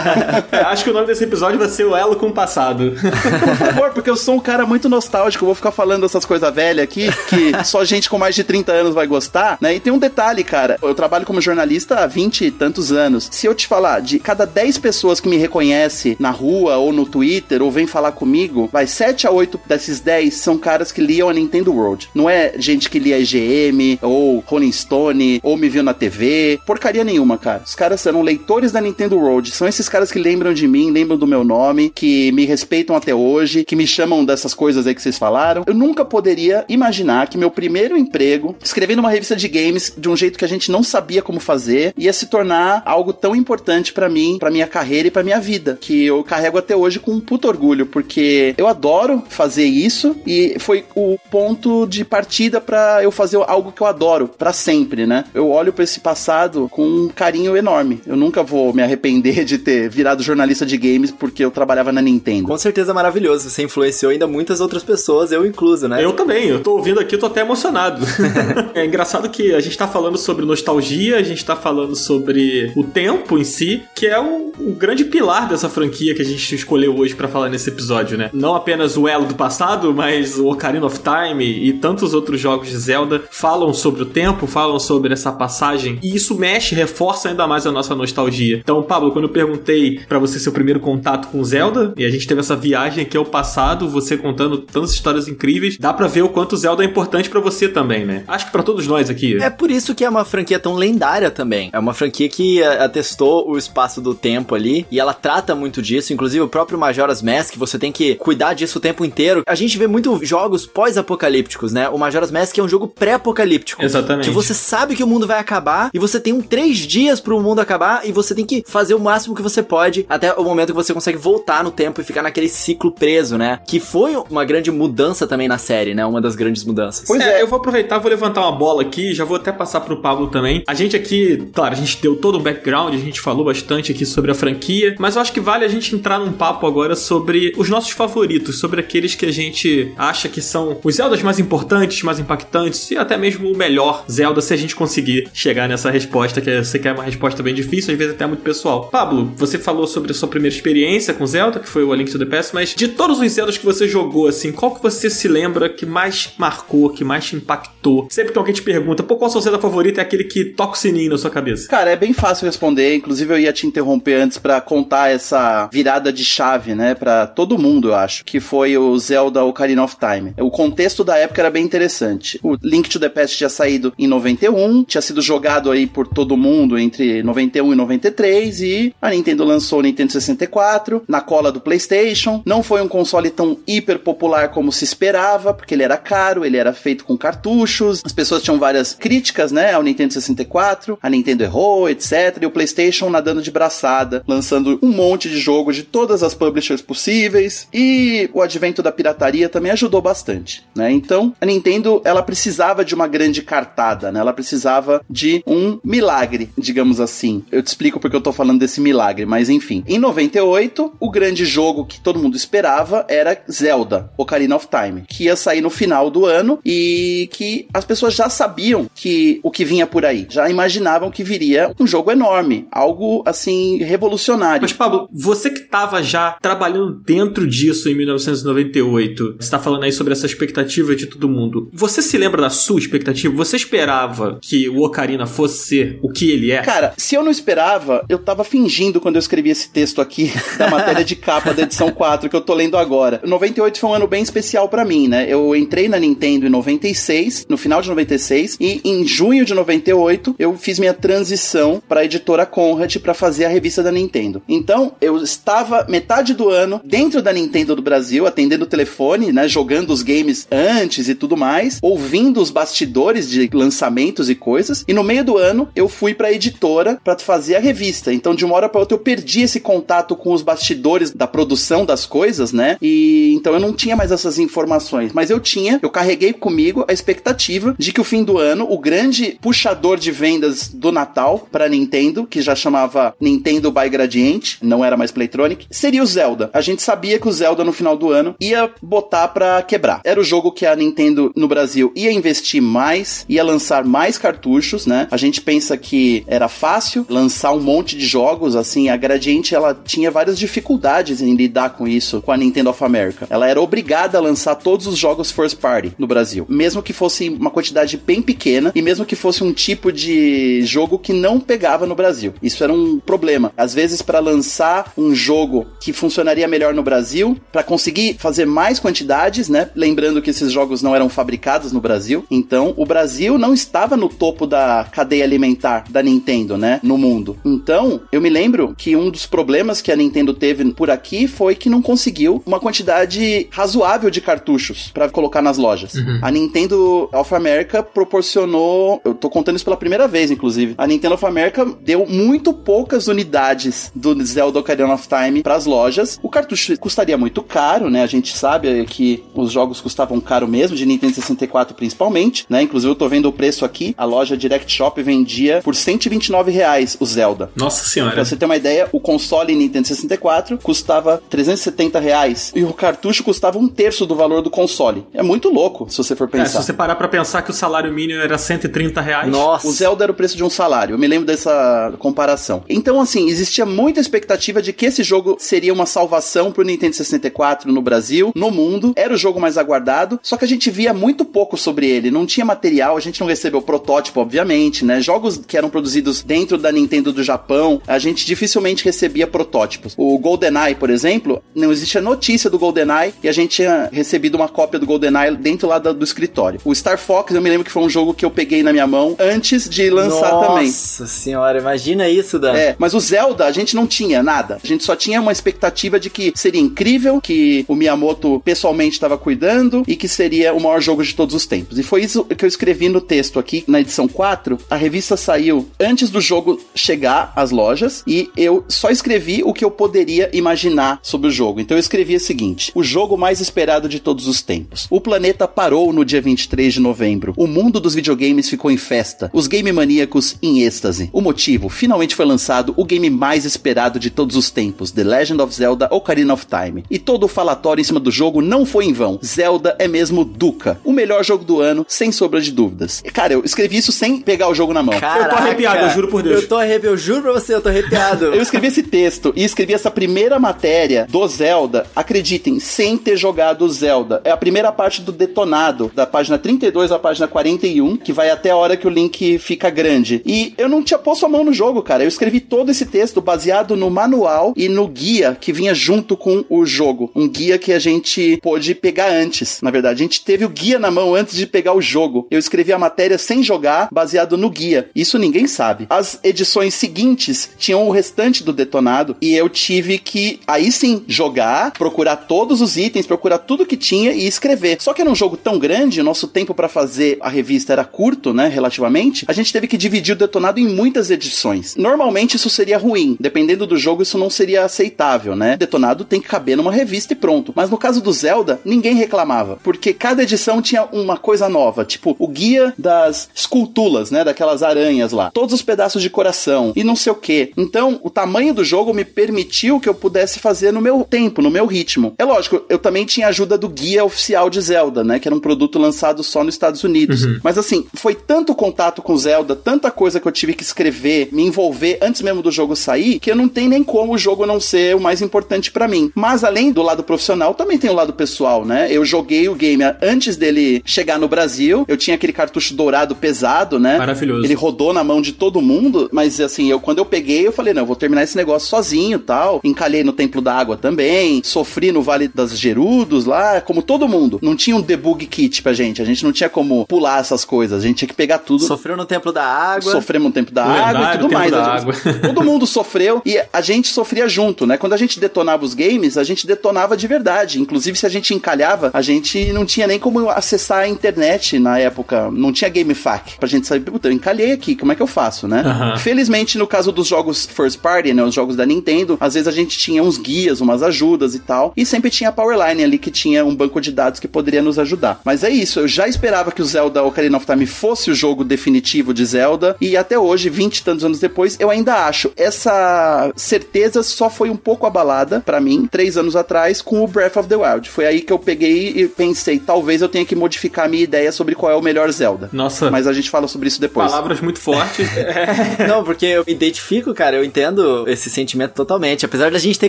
[LAUGHS] Acho que o nome desse episódio vai ser o elo com o passado. [LAUGHS] Por favor, porque eu sou um cara muito nostálgico, eu vou ficar falando essas coisas velhas aqui, que só gente com mais de 30 anos vai gostar, né? E tem um detalhe, cara. Eu trabalho como jornalista há 20 e tantos anos. Se eu te falar, de cada 10 pessoas que me reconhecem na rua ou no Twitter ou vem falar comigo, vai 7 a 8 desses 10 são caras que liam a Nintendo World. Não é gente que lia IGM ou Rolling Stone ou me viu na TV. Porcaria nenhuma, cara. Os caras eram leitores da Nintendo World. São esses caras que lembram de mim, lembram do meu nome, que me respeitam até hoje, que me chamam dessas coisas aí que vocês falaram. Eu nunca poderia imaginar que meu primeiro emprego, escrevendo uma revista de games de um jeito que a gente não sabia como fazer, ia se tornar algo tão importante para mim, para minha carreira e para minha vida, que eu carrego até hoje com um puto orgulho, porque eu adoro fazer isso e foi o ponto de partida para eu fazer algo que eu adoro para sempre, né? Eu olho para esse passado com um carinho enorme. Eu nunca vou me arrepender [LAUGHS] de ter virado jornalista de games porque eu trabalhava na Nintendo. Com certeza maravilhoso. Você influenciou ainda muitas outras pessoas, eu incluso, né? Eu também. Eu tô ouvindo aqui, tô até emocionado. [LAUGHS] é engraçado que a gente tá falando sobre nostalgia, a gente tá falando sobre o tempo em si, que é o, o grande pilar dessa franquia que a gente escolheu hoje para falar nesse episódio, né? Não apenas o elo do passado, mas o Ocarina of Time e tantos outros jogos de Zelda falam sobre o tempo, falam sobre essa passagem, e isso mexe, reforça ainda mais a nossa nostalgia. Então, Pablo, quando eu perguntei para você seu primeiro contato com Zelda, e a gente teve essa viagem aqui ao passado, você contando tantas histórias incríveis, dá para ver o quanto Zelda é importante para você também, né? Acho que para todos nós aqui. É por isso que é uma franquia tão lendária também. É uma franquia que eh, atestou o espaço do tempo ali, e ela trata muito disso, inclusive o próprio Majora's Mask, você tem que cuidar disso o tempo inteiro. A gente vê muito jogos pós-apocalípticos, né? O Majora's Mask é um jogo pré-apocalíptico. Exatamente. Que você sabe que o mundo vai acabar e você tem um três dias pro mundo acabar e você tem que fazer o máximo que você pode até o momento que você consegue voltar no tempo e ficar naquele ciclo preso, né? Que foi uma grande mudança também na série, né? Uma das grandes mudanças. Pois é, é eu vou aproveitar, vou levantar uma bola aqui, já vou até passar pro Pablo também. A gente aqui, claro, a gente deu todo um background, a gente falou bastante aqui sobre a franquia, mas eu acho que vale a gente entrar num papo agora sobre os nossos favoritos, sobre aqueles que a gente acha que são os Zeldas mais importantes, mais impactantes e até mesmo o melhor Zelda se a gente conseguir chegar nessa resposta, que você quer uma resposta bem difícil, às vezes até muito pessoal. Pablo, você falou sobre a sua primeira experiência com Zelda, que foi o A Link to the Past, mas de todos os Zeldas que você jogou, assim, qual que você se lembra que mais marcou, que mais te impactou? Sempre que alguém te pergunta, pô, qual a sua Zelda favorita é aquele que toca o sininho na sua cabeça? Cara, é bem fácil responder, inclusive eu ia te interromper antes para contar essa virada de chave, né, para todo mundo, eu acho, que foi o Zelda Ocarina of Time. O contexto da época era bem interessante. O Link to the Past tinha saído em 91, tinha sido jogado aí por todo mundo entre 91 e 93 e a Nintendo lançou o Nintendo 64 na cola do PlayStation. Não foi um console tão hiper popular como se esperava, porque ele era caro, ele era feito com cartuchos. As pessoas tinham várias críticas, né, ao Nintendo 64. A Nintendo errou, etc. E o PlayStation nadando de braçada, lançando um monte de jogo de todas as publishers possíveis. E o advento da pirataria também ajudou bastante, né? Então, a Nintendo, ela precisava de uma grande cartada, né? Ela precisava de um milagre, digamos assim. Eu te explico porque eu tô falando desse milagre, mas enfim. Em 98, o grande jogo que todo mundo esperava era Zelda, Ocarina of Time, que ia sair no final do ano e que as pessoas já sabiam que o que vinha por aí, já imaginavam que viria um jogo enorme, algo assim revolucionário. Mas Pablo, você que estava já trabalhando dentro disso em 1998, está falando aí sobre essa expectativa de todo mundo. Você se lembra da sua expectativa? Você esperava que o Ocarina fosse ser o que ele é? Cara, se eu não esperava, eu tava fingindo quando eu escrevi esse texto aqui [LAUGHS] da matéria de capa da edição 4 que eu tô lendo agora. 98 foi um ano bem especial para mim, né? Eu entrei na Nintendo em 96, no final de 96, e em junho de 98 eu fiz minha transição para a editora Conrad para fazer a revista da Nintendo. Então, eu estava metade do ano dentro da Nintendo do Brasil, atendendo o telefone, né, jogando os games antes e tudo mais, ouvindo os bastidores de lançamentos e coisas, e no meio do ano eu fui para a editora para fazer a revista. Então, de uma hora para outra eu perdi esse contato com os bastidores da produção das coisas, né? E então eu não tinha mais essas informações, mas eu tinha, eu carreguei comigo a expectativa de que o fim do ano, o grande puxador de vendas do Natal para Nintendo, que já chamava Nintendo by Gradiente, não era mais Playtronic, seria o Zelda. A gente sabia que o Zelda no final do ano ia botar para quebrar. Era o jogo que a Nintendo no Brasil ia investir mais, ia lançar mais cartuchos, né? A gente pensa que era fácil lançar um monte de jogos, assim, a Gradiente ela tinha várias dificuldades em lidar com isso, com a Nintendo of America. Ela era obrigada a lançar todos os jogos first party no Brasil, mesmo que fosse uma quantidade bem pequena e mesmo que fosse um tipo de jogo que não pegava no Brasil. Isso era um problema. Às vezes para lançar um jogo que funcionaria melhor no Brasil, para conseguir fazer mais quantidades, né? Lembrando que esses jogos não eram fabricados no Brasil, então o Brasil não estava no topo da cadeia alimentar da Nintendo, né, no mundo. Então, eu me lembro que um dos problemas que a Nintendo teve por aqui foi que não conseguiu uma quantidade razoável de cartuchos para colocar nas lojas. Uhum. A Nintendo of America proporcionou, eu tô contando isso pela primeira vez, inclusive. A Nintendo of America deu muito poucas unidades do Zelda Ocarina of Time para as lojas. O cartucho custaria muito caro, né? A gente sabe que os jogos custavam caro mesmo, de Nintendo 64 principalmente, né? Inclusive eu tô vendo o preço aqui, a loja Direct Shop vendia por 129 reais o Zelda. Nossa senhora. Pra você ter uma ideia, o console Nintendo 64 custava 370 reais e o cartucho custava um terço do valor do console. É muito louco, se você for pensar. É, se você parar pra pensar que o salário mínimo era 130 reais. Nossa. O Zelda era o preço de um salário. Eu me lembro dessa comparação. Então, assim, existia muita expectativa de que esse jogo seria uma salvação pro Nintendo 64 no Brasil, no mundo. Era o jogo mais aguardado, só que a gente via muito pouco sobre ele. Não tinha material, a gente não recebeu protótipo, obviamente, né? Jogos que eram produzidos dentro da Nintendo do Japão, a gente dificilmente recebia protótipos. O GoldenEye, por exemplo, não existia notícia do GoldenEye e a gente tinha recebido uma cópia do GoldenEye dentro lá do, do escritório. O Star Fox, eu me lembro que foi um jogo que eu peguei na minha mão antes de lançar Nossa também. Nossa senhora, imagina isso, Dan. É, mas o Zelda a gente não tinha nada. A gente só tinha uma expectativa de que seria incrível, que o Miyamoto pessoalmente estava cuidando e que seria o maior jogo de todos os tempos. E foi isso que eu escrevi no texto aqui, na edição 4. A revista saiu antes do jogo chegar às lojas e eu só escrevi o que eu poderia imaginar sobre o jogo. Então eu escrevi o seguinte: o jogo mais esperado de todos os tempos. O planeta parou no dia 23 de novembro. O mundo dos videogames ficou em festa. Os game maníacos em êxtase. O motivo: finalmente foi lançado o game mais esperado de todos os tempos, The Legend of Zelda Ocarina of Time. E todo o falatório em cima do jogo não foi em vão. Zelda é mesmo Duca, o melhor jogo do ano, sem sombra de dúvidas. Cara, eu escrevi isso sem pegar o jogo na mão. Caraca, eu tô arrepiado, eu juro por Deus. Eu tô arrepiado, eu juro pra você, eu tô arrepiado. [LAUGHS] eu escrevi esse texto e escrevi essa primeira matéria do Zelda, acreditem, sem ter jogado o Zelda. É a primeira parte do detonado, da página 32 à página 41, que vai até a hora que o link fica grande. E eu não tinha posto a mão no jogo, cara. Eu escrevi todo esse texto baseado no manual e no guia que vinha junto com o jogo. Um guia que a gente pôde pegar antes. Na verdade, a gente teve o guia na mão antes de pegar o jogo. Eu escrevi a matéria sem jogar, baseado no guia. Isso ninguém sabe. As edições seguintes tinham o restante do detonado e eu tive que aí sim jogar, procurar todos os itens, procurar tudo que tinha e escrever. Só que era um jogo tão grande, o nosso tempo para fazer a revista era curto, né, relativamente. A gente teve que dividir detonado em muitas edições. Normalmente isso seria ruim, dependendo do jogo isso não seria aceitável, né? Detonado tem que caber numa revista e pronto. Mas no caso do Zelda, ninguém reclamava, porque cada edição tinha uma coisa nova, tipo o guia das esculturas, né, daquelas aranhas lá, todos os pedaços de coração e não sei o que. Então, o tamanho do jogo me permitiu que eu pudesse fazer no meu tempo, no meu ritmo. É lógico, eu também tinha ajuda do guia oficial de Zelda, né, que era um produto lançado só nos Estados Unidos. Uhum. Mas assim, foi tanto contato com Zelda, tanta coisa que eu tive que escrever, me envolver antes mesmo do jogo sair, que eu não tenho nem como o jogo não ser o mais importante para mim. Mas além do lado profissional, também tem o lado pessoal, né? Eu joguei o game antes dele chegar no Brasil, eu tinha aquele cartucho dourado pesado, né? Maravilhoso. Ele rodou na mão de todo mundo, mas assim, eu quando eu peguei, eu falei, não, eu vou terminar esse negócio sozinho, tal. Encalhei no Templo da Água também, sofri no Vale das Gerudos lá, como todo mundo. Não tinha um debug kit pra gente, a gente não tinha como pular essas coisas, a gente tinha que pegar tudo. Sofreu no Templo da Água. Sofremos no Templo da o Água e tudo mais. Gente, [LAUGHS] todo mundo sofreu e a gente sofria junto, né? Quando a gente detonava os games, a gente detonava de verdade. Inclusive, se a gente encalhava, a gente não tinha nem como acessar a internet na época. Não tinha GameFAQ pra gente saber, puta, eu encalhei aqui, como é que eu faço, né? Uhum. Felizmente, no caso dos jogos first party, né? Os jogos da Nintendo, às vezes a gente tinha uns guias, umas ajudas e tal. E sempre tinha a Powerline ali que tinha um banco de dados que poderia nos ajudar. Mas é isso, eu já esperava que o Zelda Ocarina of Time fosse o jogo definitivo de Zelda. E até hoje, 20 e tantos anos depois, eu ainda acho. Essa certeza só foi um pouco abalada para mim, três anos atrás, com o Breath of the Wild. Foi aí que eu peguei e pensei, talvez eu tenha que modificar a minha ideia sobre qual é o melhor Zelda. Nossa. Mas a gente fala sobre isso depois. Palavras muito fortes. [LAUGHS] [LAUGHS] Não, porque eu me identifico, cara, eu entendo esse sentimento totalmente. Apesar da gente ter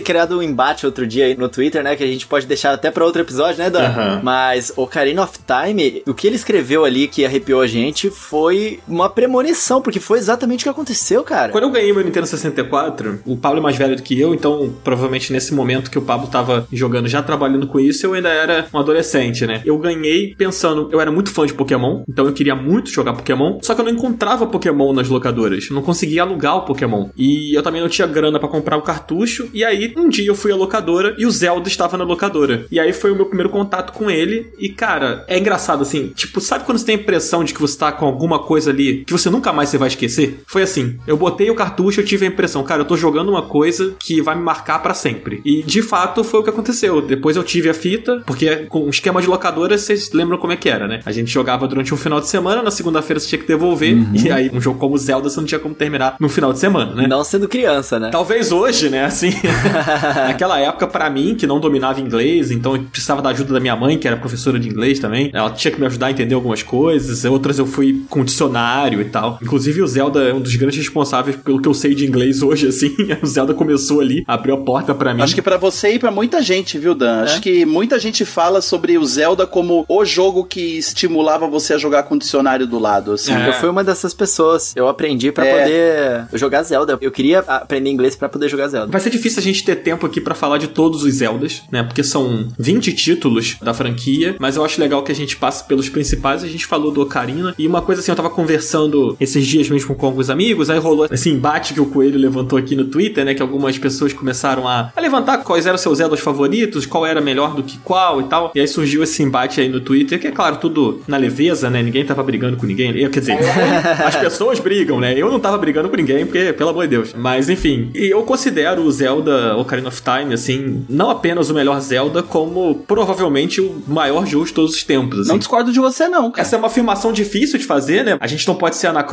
criado um embate outro dia aí no Twitter, né, que a gente pode deixar até para outro episódio, né, Dan? Uhum. Mas Ocarina of Time, o que ele escreveu ali que arrepiou a gente foi uma premonição, porque foi exatamente o que aconteceu, cara. Quando eu ganhei meu Nintendo 64, o Pablo é mais velho do que eu, então provavelmente nesse momento que o Pablo tava jogando, já trabalhando com isso, eu ainda era um adolescente, né? Eu ganhei pensando, eu era muito fã de Pokémon, então eu queria muito jogar Pokémon, só que eu não encontrava Pokémon nas locadoras, não conseguia alugar o Pokémon. E eu também não tinha grana para comprar o cartucho, e aí um dia eu fui à locadora e o Zelda estava na locadora. E aí foi o meu primeiro contato com ele, e cara, é engraçado assim, tipo, sabe quando você tem a impressão de que você tá com alguma coisa ali que você nunca mais você vai esquecer? Foi assim, eu botei o cartucho, eu tive a impressão, cara, eu tô jogando uma coisa que vai me marcar para sempre. E de fato foi o que aconteceu. Depois eu tive a fita, porque com o esquema de locadora, vocês lembram como é que era, né? A gente jogava durante um final de semana, na segunda-feira você tinha que devolver, uhum. e aí um jogo como Zelda você não tinha como terminar no final de semana, né? Não sendo criança, né? Talvez hoje, né? Assim, [LAUGHS] naquela época, para mim, que não dominava inglês, então eu precisava da ajuda da minha mãe, que era professora de inglês também. Ela tinha que me ajudar a entender algumas coisas, outras eu fui com dicionário e tal. Inclusive, o Zelda é um dos grandes responsáveis pelo que eu sei de inglês hoje, assim. [LAUGHS] O Zelda começou ali, abriu a porta para mim. Acho que para você e para muita gente, viu, Dan? É? Acho que muita gente fala sobre o Zelda como o jogo que estimulava você a jogar com o dicionário do lado, assim. É. Eu fui uma dessas pessoas. Eu aprendi para é. poder jogar Zelda. Eu queria aprender inglês para poder jogar Zelda. Vai ser difícil a gente ter tempo aqui para falar de todos os Zeldas, né? Porque são 20 títulos da franquia, mas eu acho legal que a gente passe pelos principais. A gente falou do Ocarina e uma coisa assim, eu tava conversando esses dias mesmo com alguns amigos, aí rolou esse embate que o Coelho levantou aqui no Twitter, né? Que algumas pessoas começaram a, a levantar quais eram seus Zeldas favoritos, qual era melhor do que qual e tal. E aí surgiu esse embate aí no Twitter, que é claro, tudo na leveza, né? Ninguém tava brigando com ninguém. Quer dizer, [LAUGHS] as pessoas brigam, né? Eu não tava brigando com ninguém, porque, pelo amor de Deus. Mas enfim, e eu considero o Zelda Ocarina of Time, assim, não apenas o melhor Zelda, como provavelmente o maior jogo de todos os tempos. Assim. Não discordo de você, não. Cara. Essa é uma afirmação difícil de fazer, né? A gente não pode ser anacrônico,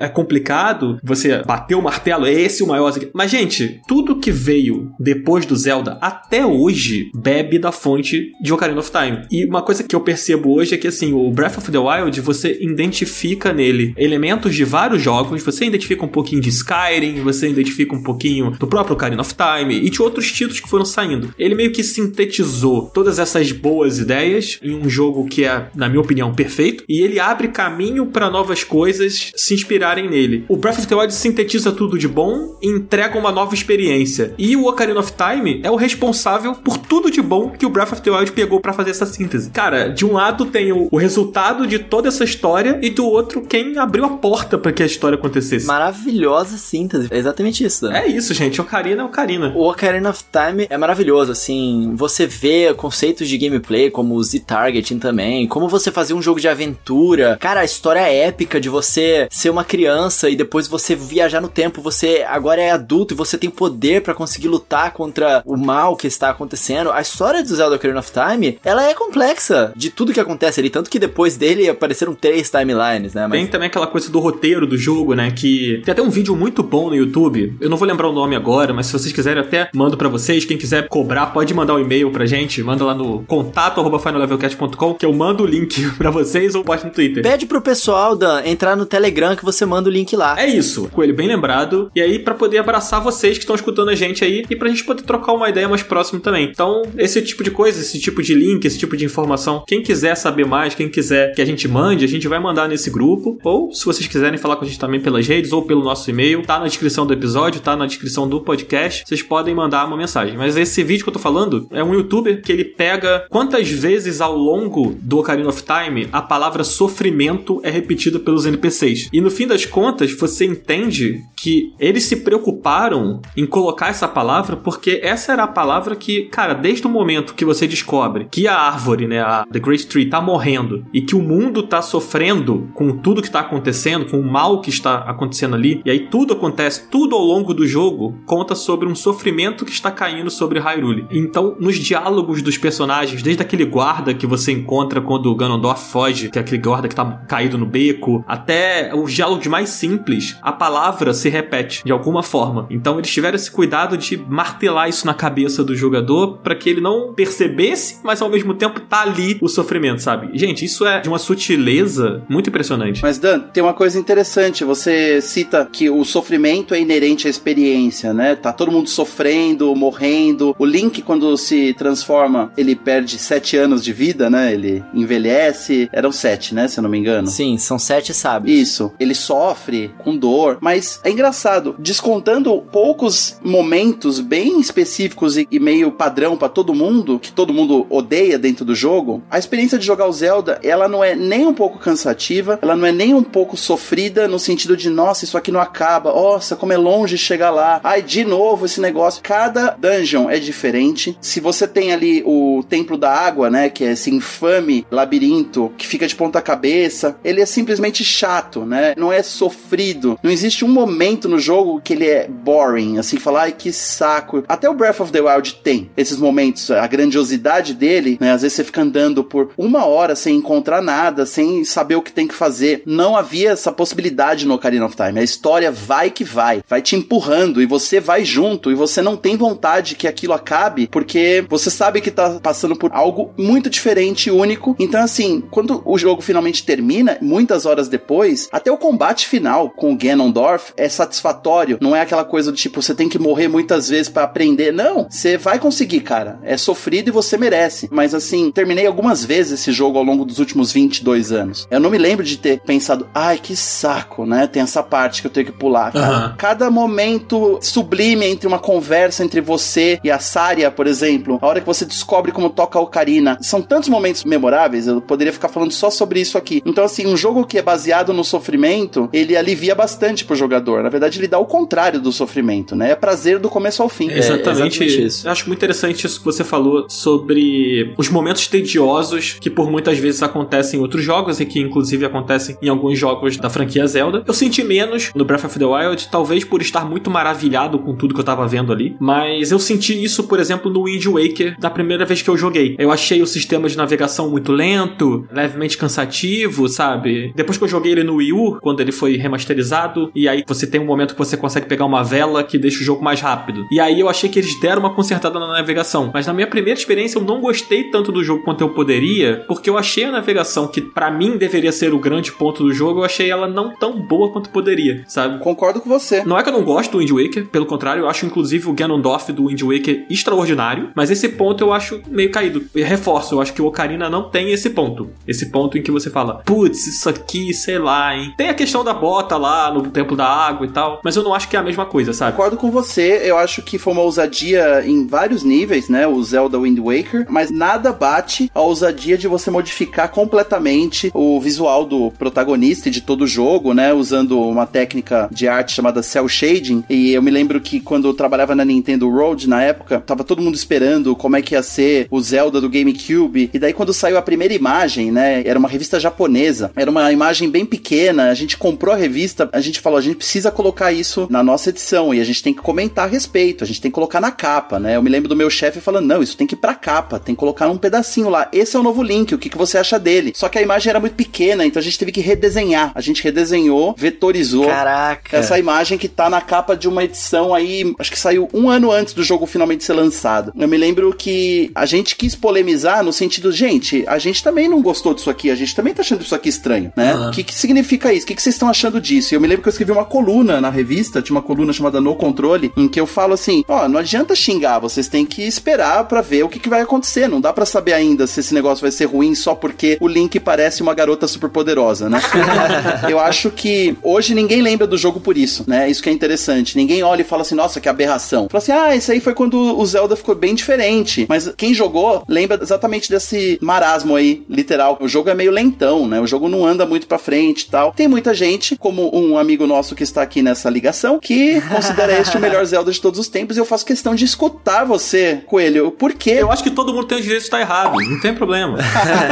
é complicado. Você bater o martelo, é esse o maior. Mas, gente, tudo que veio depois do Zelda até hoje bebe da fonte de Ocarina of Time. E uma coisa que eu percebo hoje é que, assim, o Breath of the Wild, você identifica nele elementos de vários jogos, você identifica um pouquinho de Skyrim, você identifica um pouquinho do próprio Ocarina of Time e de outros títulos que foram saindo. Ele meio que sintetizou todas essas boas ideias em um jogo que é, na minha opinião, perfeito, e ele abre caminho para novas coisas se inspirarem nele. O Breath of the Wild sintetiza tudo de bom e entrega uma nova experiência. E o Ocarina of Time é o responsável por tudo de bom que o Breath of the Wild pegou para fazer essa síntese. Cara, de um lado tem o, o, resultado de toda essa história e do outro quem abriu a porta para que a história acontecesse. Maravilhosa síntese. É exatamente isso. Né? É isso, gente. Ocarina é Ocarina. O Ocarina of Time é maravilhoso, assim. Você vê conceitos de gameplay como o Z-Targeting também, como você fazer um jogo de aventura. Cara, a história é épica de você você ser uma criança e depois você viajar no tempo, você agora é adulto e você tem poder para conseguir lutar contra o mal que está acontecendo. A história do Zelda Ocarina of Time, ela é complexa de tudo que acontece ali, tanto que depois dele apareceram três timelines, né? Mas... Tem também aquela coisa do roteiro do jogo, né? Que tem até um vídeo muito bom no YouTube. Eu não vou lembrar o nome agora, mas se vocês quiserem, até mando para vocês. Quem quiser cobrar, pode mandar um e-mail pra gente. Manda lá no contato finallevelcast.com que eu mando o link [LAUGHS] para vocês ou poste no Twitter. Pede pro pessoal, Dan, entrar no Telegram que você manda o link lá. É isso. Coelho bem lembrado. E aí, para poder abraçar vocês que estão escutando a gente aí e pra gente poder trocar uma ideia mais próximo também. Então, esse tipo de coisa, esse tipo de link, esse tipo de informação, quem quiser saber mais, quem quiser que a gente mande, a gente vai mandar nesse grupo. Ou, se vocês quiserem falar com a gente também pelas redes ou pelo nosso e-mail, tá na descrição do episódio, tá na descrição do podcast. Vocês podem mandar uma mensagem. Mas esse vídeo que eu tô falando é um youtuber que ele pega quantas vezes ao longo do Ocarina of Time a palavra sofrimento é repetida pelos NPCs. E no fim das contas, você entende que eles se preocuparam em colocar essa palavra porque essa era a palavra que, cara, desde o momento que você descobre que a árvore, né, a The Great Tree tá morrendo e que o mundo tá sofrendo com tudo que tá acontecendo, com o mal que está acontecendo ali, e aí tudo acontece, tudo ao longo do jogo conta sobre um sofrimento que está caindo sobre Hyrule. Então, nos diálogos dos personagens, desde aquele guarda que você encontra quando o Ganondorf foge, que é aquele guarda que tá caído no beco, até os diálogos mais simples, a palavra se repete de alguma forma. Então, eles tiveram esse cuidado de martelar isso na cabeça do jogador para que ele não percebesse, mas ao mesmo tempo tá ali o sofrimento, sabe? Gente, isso é de uma sutileza muito impressionante. Mas Dan, tem uma coisa interessante, você cita que o sofrimento é inerente à experiência, né? Tá todo mundo sofrendo, morrendo. O Link quando se transforma, ele perde sete anos de vida, né? Ele envelhece, eram sete, né? Se eu não me engano. Sim, são sete sábios. Isso. Ele sofre com dor, mas é engraçado, descontando poucos momentos bem específicos e, meio padrão para todo mundo, que todo mundo odeia dentro do jogo, a experiência de jogar o Zelda, ela não é nem um pouco cansativa, ela não é nem um pouco sofrida no sentido de, nossa, isso aqui não acaba, nossa, como é longe chegar lá, ai, de novo esse negócio. Cada dungeon é diferente. Se você tem ali o Templo da Água, né, que é esse infame labirinto que fica de ponta cabeça, ele é simplesmente chato, né? Não é sofrido. Não existe um momento no jogo que ele é boring, assim, falar, ai, que saco. Até o Breath of the Wild tem esses momentos, a grandiosidade dele, né? Às vezes você fica andando por uma hora sem encontrar nada, sem saber o que tem que fazer. Não havia essa possibilidade no Ocarina of Time. A história vai que vai, vai te empurrando e você vai junto e você não tem vontade que aquilo acabe porque você sabe que tá passando por algo muito diferente e único. Então, assim, quando o jogo finalmente termina, muitas horas depois, até o combate final com o Ganondorf é satisfatório. Não é aquela coisa do tipo, você tem que morrer muitas vezes para aprender. Não, você vai conseguir, cara. É sofrido e você merece. Mas, assim, terminei algumas vezes esse jogo ao longo dos últimos 22 anos. Eu não me lembro de ter pensado, ai, que saco, né? Tem essa parte que eu tenho que pular. Cara. Uhum. Cada momento sublime entre uma conversa entre você e a Saria, por exemplo, a hora que você descobre como toca a ocarina, são tantos momentos memoráveis, eu poderia ficar falando só sobre isso aqui. Então, assim, um jogo que é baseado no sofrimento, ele alivia bastante pro jogador. Na verdade, ele dá o contrário do sofrimento, né? É prazer do começo ao fim. É, exatamente, é exatamente isso. Eu acho muito interessante isso que você falou sobre os momentos tediosos que por muitas vezes acontecem em outros jogos e que inclusive acontecem em alguns jogos da franquia Zelda. Eu senti menos no Breath of the Wild, talvez por estar muito maravilhado com tudo que eu tava vendo ali, mas eu senti isso, por exemplo, no Wind Waker da primeira vez que eu joguei. Eu achei o sistema de navegação muito lento, levemente cansativo, sabe? Depois que eu joguei ele no Wii U, quando ele foi remasterizado, e aí você tem um momento que você consegue pegar uma vela que deixa o jogo mais rápido. E aí eu achei que eles deram uma consertada na navegação, mas na minha primeira experiência eu não gostei tanto do jogo quanto eu poderia, porque eu achei a navegação que para mim deveria ser o grande ponto do jogo, eu achei ela não tão boa quanto poderia, sabe? Concordo com você. Não é que eu não gosto do Wind Waker, pelo contrário, eu acho inclusive o Ganondorf do Wind Waker extraordinário, mas esse ponto eu acho meio caído. Eu reforço, eu acho que o Ocarina não tem esse ponto. Esse ponto em que você fala, putz, isso aqui, sei lá, hein. Tem a questão da bota lá no Templo da Água e tal, mas eu não acho que é a mesma coisa, sabe? Concordo com você, eu acho que foi uma ousadia em vários níveis, né? O Zelda Wind Waker, mas nada bate a ousadia de você modificar completamente o visual do protagonista e de todo o jogo, né? Usando uma técnica de arte chamada cel shading. E eu me lembro que quando eu trabalhava na Nintendo Road na época, tava todo mundo esperando como é que ia ser o Zelda do GameCube. E daí quando saiu a primeira imagem, né? Era uma revista japonesa, era uma imagem bem pequena. A gente comprou a revista, a gente falou, a gente precisa colocar isso na nossa edição e a gente tem que comentar a respeito, a gente tem que colocar na capa, né? Eu me lembro do meu chefe falando, não, isso tem que ir pra capa, tem que colocar um pedacinho lá. Esse é o novo link, o que, que você acha dele? Só que a imagem era muito pequena, então a gente teve que redesenhar. A gente redesenhou, vetorizou Caraca. essa imagem que tá na capa de uma edição aí, acho que saiu um ano antes do jogo finalmente ser lançado. Eu me lembro que a gente quis polemizar no sentido, gente, a gente também não gostou disso aqui, a gente também tá achando isso aqui estranho, né? O que, que significa isso? O que, que vocês estão achando disso? E eu me lembro que eu escrevi uma coluna na revista, tinha uma coluna chamada No Controle, em que eu falo assim: ó, não adianta xingar, vocês têm que esperar para ver o que, que vai acontecer. Não dá para saber ainda se esse negócio vai ser ruim só porque o Link parece uma garota super poderosa, né? [LAUGHS] eu acho que hoje ninguém lembra do jogo por isso, né? Isso que é interessante. Ninguém olha e fala assim, nossa, que aberração. Fala assim, ah, isso aí foi quando o Zelda ficou bem diferente. Mas quem jogou lembra exatamente desse marasmo aí, literal. O jogo é meio lentão, né? O jogo não anda muito pra frente e tal. Tem muita gente, como um amigo nosso que está aqui nessa ligação, que [LAUGHS] considera este o melhor Zelda de todos os tempos. E eu faço questão de escutar você, Coelho. Por quê? Eu acho que todo mundo tem o direito de estar errado, não tem problema.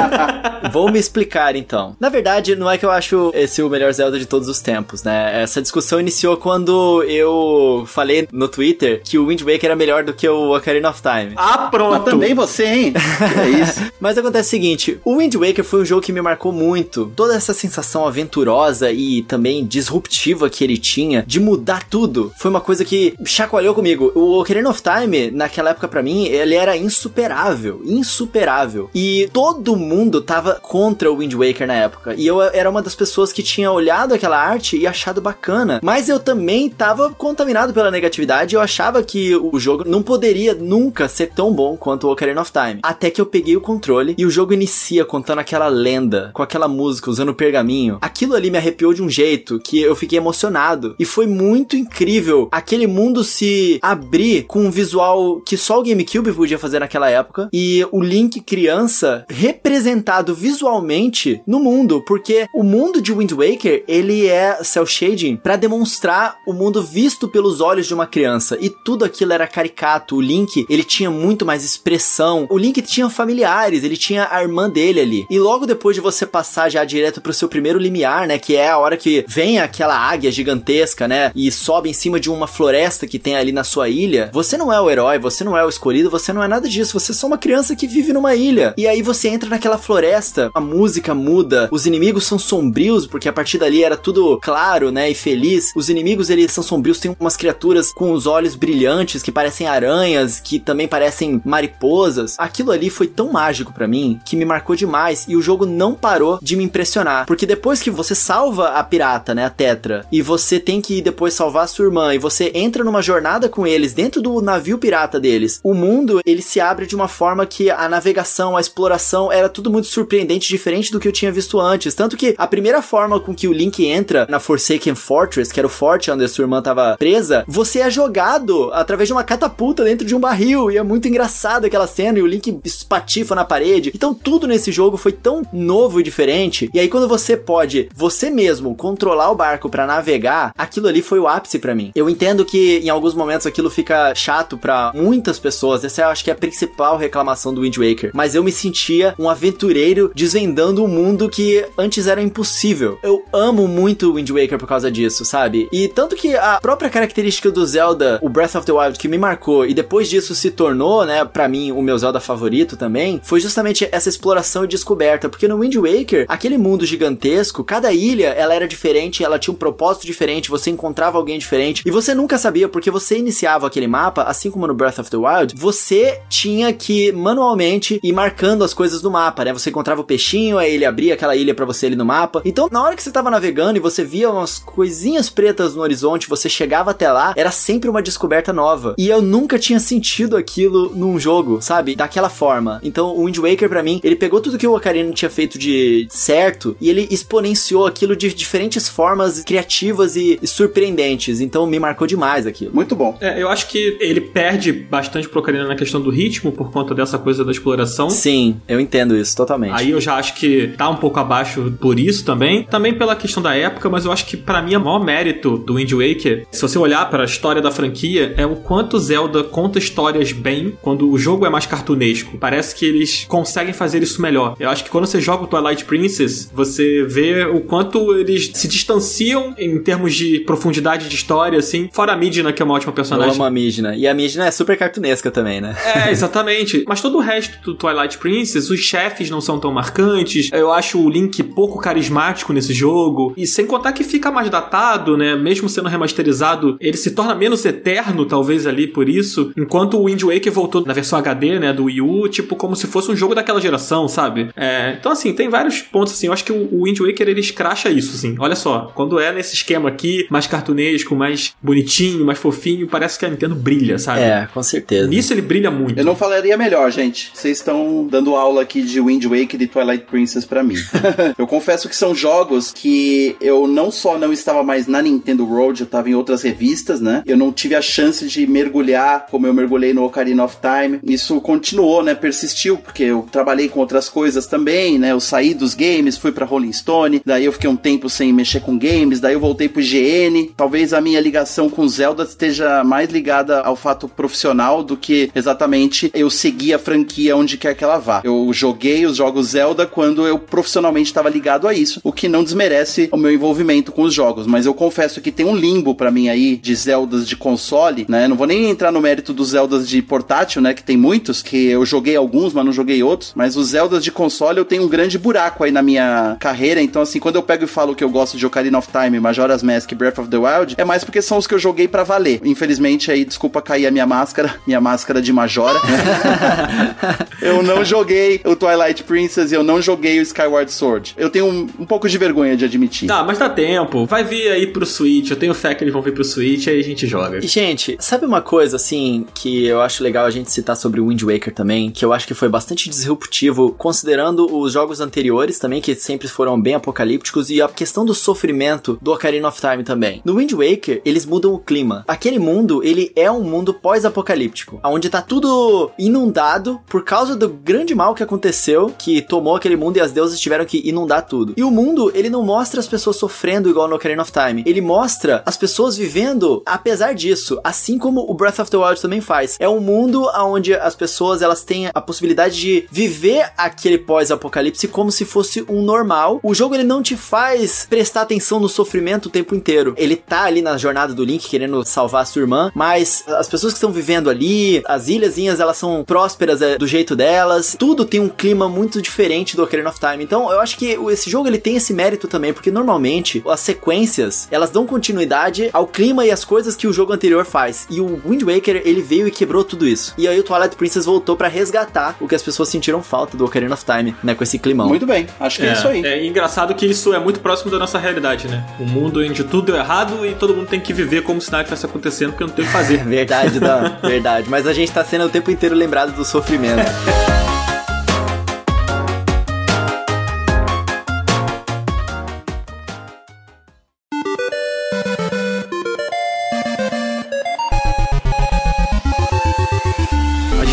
[LAUGHS] Vou me explicar então. Na verdade, não é que eu acho esse o melhor Zelda de todos os tempos, né? Essa discussão iniciou quando eu falei no Twitter que o Wind Waker era melhor do que o Ocarina of Time. Ah, pronto! Mas também você, hein? [LAUGHS] Que é isso. Mas acontece o seguinte, o Wind Waker foi um jogo que me marcou muito. Toda essa sensação aventurosa e também disruptiva que ele tinha de mudar tudo, foi uma coisa que chacoalhou comigo. O Ocarina of Time, naquela época para mim, ele era insuperável, insuperável. E todo mundo tava contra o Wind Waker na época. E eu era uma das pessoas que tinha olhado aquela arte e achado bacana. Mas eu também tava contaminado pela negatividade. Eu achava que o jogo não poderia nunca ser tão bom quanto o Ocarina of Time. Até que eu peguei o controle e o jogo inicia contando aquela lenda, com aquela música, usando o pergaminho. Aquilo ali me arrepiou de um jeito que eu fiquei emocionado. E foi muito incrível aquele mundo se abrir com um visual que só o GameCube podia fazer naquela época. E o Link criança representado visualmente no mundo. Porque o mundo de Wind Waker, ele é cel shading para demonstrar o mundo visto pelos olhos de uma criança. E tudo aquilo era caricato. O Link, ele tinha muito mais expressão. O Link tinha familiares, ele tinha a irmã dele ali. E logo depois de você passar já direto pro seu primeiro limiar, né, que é a hora que vem aquela águia gigantesca, né, e sobe em cima de uma floresta que tem ali na sua ilha, você não é o herói, você não é o escolhido, você não é nada disso, você é só uma criança que vive numa ilha. E aí você entra naquela floresta, a música muda, os inimigos são sombrios, porque a partir dali era tudo claro, né, e feliz. Os inimigos eles são sombrios, tem umas criaturas com os olhos brilhantes que parecem aranhas, que também parecem mariposas. Aquilo ali foi tão mágico para mim que me marcou demais. E o jogo não parou de me impressionar, porque depois que você salva a pirata, né, a Tetra, e você tem que depois salvar sua irmã e você entra numa jornada com eles dentro do navio pirata deles, o mundo ele se abre de uma forma que a navegação, a exploração era tudo muito surpreendente, diferente do que eu tinha visto antes. Tanto que a primeira forma com que o Link entra na Forsaken Fortress, que era o forte onde a sua irmã tava presa, você é jogado através de uma catapulta dentro de um barril. E é muito engraçado aquela cena e o Link espatifa na parede. Então tudo nesse jogo foi tão novo e diferente. E aí quando você pode, você mesmo, controlar o barco para navegar, aquilo ali foi o ápice para mim. Eu entendo que em alguns momentos aquilo fica chato para muitas pessoas. Essa eu acho que é a principal reclamação do Wind Waker. Mas eu me sentia um aventureiro desvendando um mundo que antes era impossível. Eu amo muito o Wind Waker por causa disso, sabe? E tanto que a própria característica do Zelda, o Breath of the Wild, que me marcou e depois disso se tornou, né, para mim o meu Zelda favorito também, foi justamente essa exploração e descoberta, porque no Wind Waker, aquele mundo gigantesco, cada ilha, ela era diferente, ela tinha um propósito diferente, você encontrava alguém diferente e você nunca sabia porque você iniciava aquele mapa, assim como no Breath of the Wild, você tinha que manualmente ir marcando as coisas no mapa, né? Você encontrava o peixinho, aí ele abria aquela ilha para você ali no mapa. Então, na hora que você tava navegando e você via umas coisinhas pretas no horizonte, você chegava até lá, era sempre uma descoberta nova. E eu nunca tinha sentido aquilo num jogo, sabe? Daquela forma. Então, o Wind Waker para mim, ele pegou tudo que o Ocarina tinha feito de certo e ele exponenciou aquilo de diferentes formas criativas e, e surpreendentes. Então me marcou demais aquilo. Muito bom. É, eu acho que ele perde bastante pro Ocarina na questão do ritmo, por conta dessa coisa da exploração. Sim, eu entendo isso totalmente. Aí eu já acho que tá um pouco abaixo por isso também. Também pela questão da época, mas eu acho que para mim o maior mérito do Wind Waker, se você olhar para a história da franquia, é o quanto Zelda conta histórias bem quando o jogo é mais cartunesco. Parece que eles conseguem fazer isso melhor. Eu acho que quando você joga o Twilight Princess, você vê o quanto eles se distanciam em termos de profundidade de história, assim. Fora a Midna, que é uma ótima personagem. Eu amo a Midna. E a Midna é super cartunesca também, né? É, [LAUGHS] exatamente. Mas todo o resto do Twilight Princess, os chefes não são tão marcantes. Eu acho o Link pouco carismático nesse jogo. E sem contar que fica mais datado, né? Mesmo sendo remasterizado, ele se torna menos eterno, talvez, ali por isso. Enquanto o Wind Waker voltou na versão HD, né? Do Wii U, tipo, como se fosse um jogo daquela geração, sabe? É, então, assim, tem vários pontos, assim. Eu acho que o Wind Waker, ele escracha isso, assim. Olha só, quando é nesse esquema aqui, mais cartunesco, mais bonitinho, mais fofinho, parece que a Nintendo brilha, sabe? É, com certeza. Nisso ele brilha muito. Eu não falaria melhor, gente. Vocês estão dando aula aqui de Wind Waker e Twilight Princess para mim. [LAUGHS] eu confesso que são jogos que eu não só não estava mais na Nintendo World, eu estava em outras revistas, né? Eu não tive a chance de mergulhar como eu mergulhei no Ocarina of Time. Isso continuou, né? Persistiu, porque eu trabalhei com outras coisas também, né? Eu saí dos games, fui para Rolling Stone, daí eu fiquei um tempo sem mexer com games, daí eu voltei pro GN. Talvez a minha ligação com Zelda esteja mais ligada ao fato profissional do que exatamente eu seguir a franquia onde quer que ela vá. Eu joguei os jogos Zelda quando eu profissionalmente estava ligado a isso, o que não desmerece o meu envolvimento com os jogos, mas eu confesso que tem um limbo para mim aí de Zeldas de console, né? Não vou nem entrar no mérito dos Zeldas de portátil, né, que tem muitos, que eu joguei alguns, mas não joguei outros, mas os Zeldas de console eu tenho um grande buraco aí na minha carreira, então assim, quando eu pego e falo que eu gosto de Ocarina of Time, Majora's Mask e Breath of the Wild, é mais porque são os que eu joguei para valer. Infelizmente aí, desculpa cair a minha máscara, [LAUGHS] minha máscara de Majora. [LAUGHS] eu não joguei o Twilight Princess e eu não joguei o Skyward Sword. Eu tenho um, um pouco de vergonha de admitir. Tá, mas dá tempo. Vai vir aí pro Switch. Eu tenho fé que eles vão vir pro Switch aí a gente joga. E, gente, sabe uma coisa, assim, que eu acho legal a gente citar sobre o Wind Waker também, que eu acho que foi bastante disruptivo, considerando os jogos anteriores também, que sempre foram bem apocalípticos, e a questão do sofrimento do Ocarina of Time também. No Wind Waker, eles mudam o clima. Aquele mundo, ele é um mundo pós-apocalíptico, onde tá tudo inundado por causa do grande mal que aconteceu, que tomou aquele mundo e as deusas tiveram que inundar tudo. E o mundo, ele não mostra as pessoas sofrendo igual no Ocarina of Time. Ele mostra as pessoas vivendo apesar disso, assim como o Breath of the Wild também faz. É um mundo onde as pessoas elas têm a possibilidade de viver aquele pós-apocalipse como se fosse um normal. O jogo ele não te faz prestar atenção no sofrimento o tempo inteiro. Ele tá ali na jornada do Link querendo salvar a sua irmã, mas as pessoas que estão vivendo ali, as ilhazinhas, elas são prósperas é, do jeito delas. Tudo tem um clima muito diferente do Ocarina of Time. Então, eu acho que esse jogo ele tem esse mérito também, porque normalmente as sequências, elas dão continuidade ao clima e às coisas que o jogo anterior faz. E o Wind Waker, ele veio e quebrou tudo isso. E aí o Twilight Princess voltou para resgatar o que as pessoas sentiram falta do Ocarina of Time, né, com esse climão. Muito bem, acho que é, é isso aí. É engraçado que isso é muito próximo da nossa realidade, né? O mundo onde tudo deu errado e todo mundo tem que viver como se nada estivesse acontecendo, porque não tem o que fazer. [LAUGHS] verdade, não, verdade. Mas a gente tá sendo o tempo inteiro lembrado do sofrimento. [LAUGHS]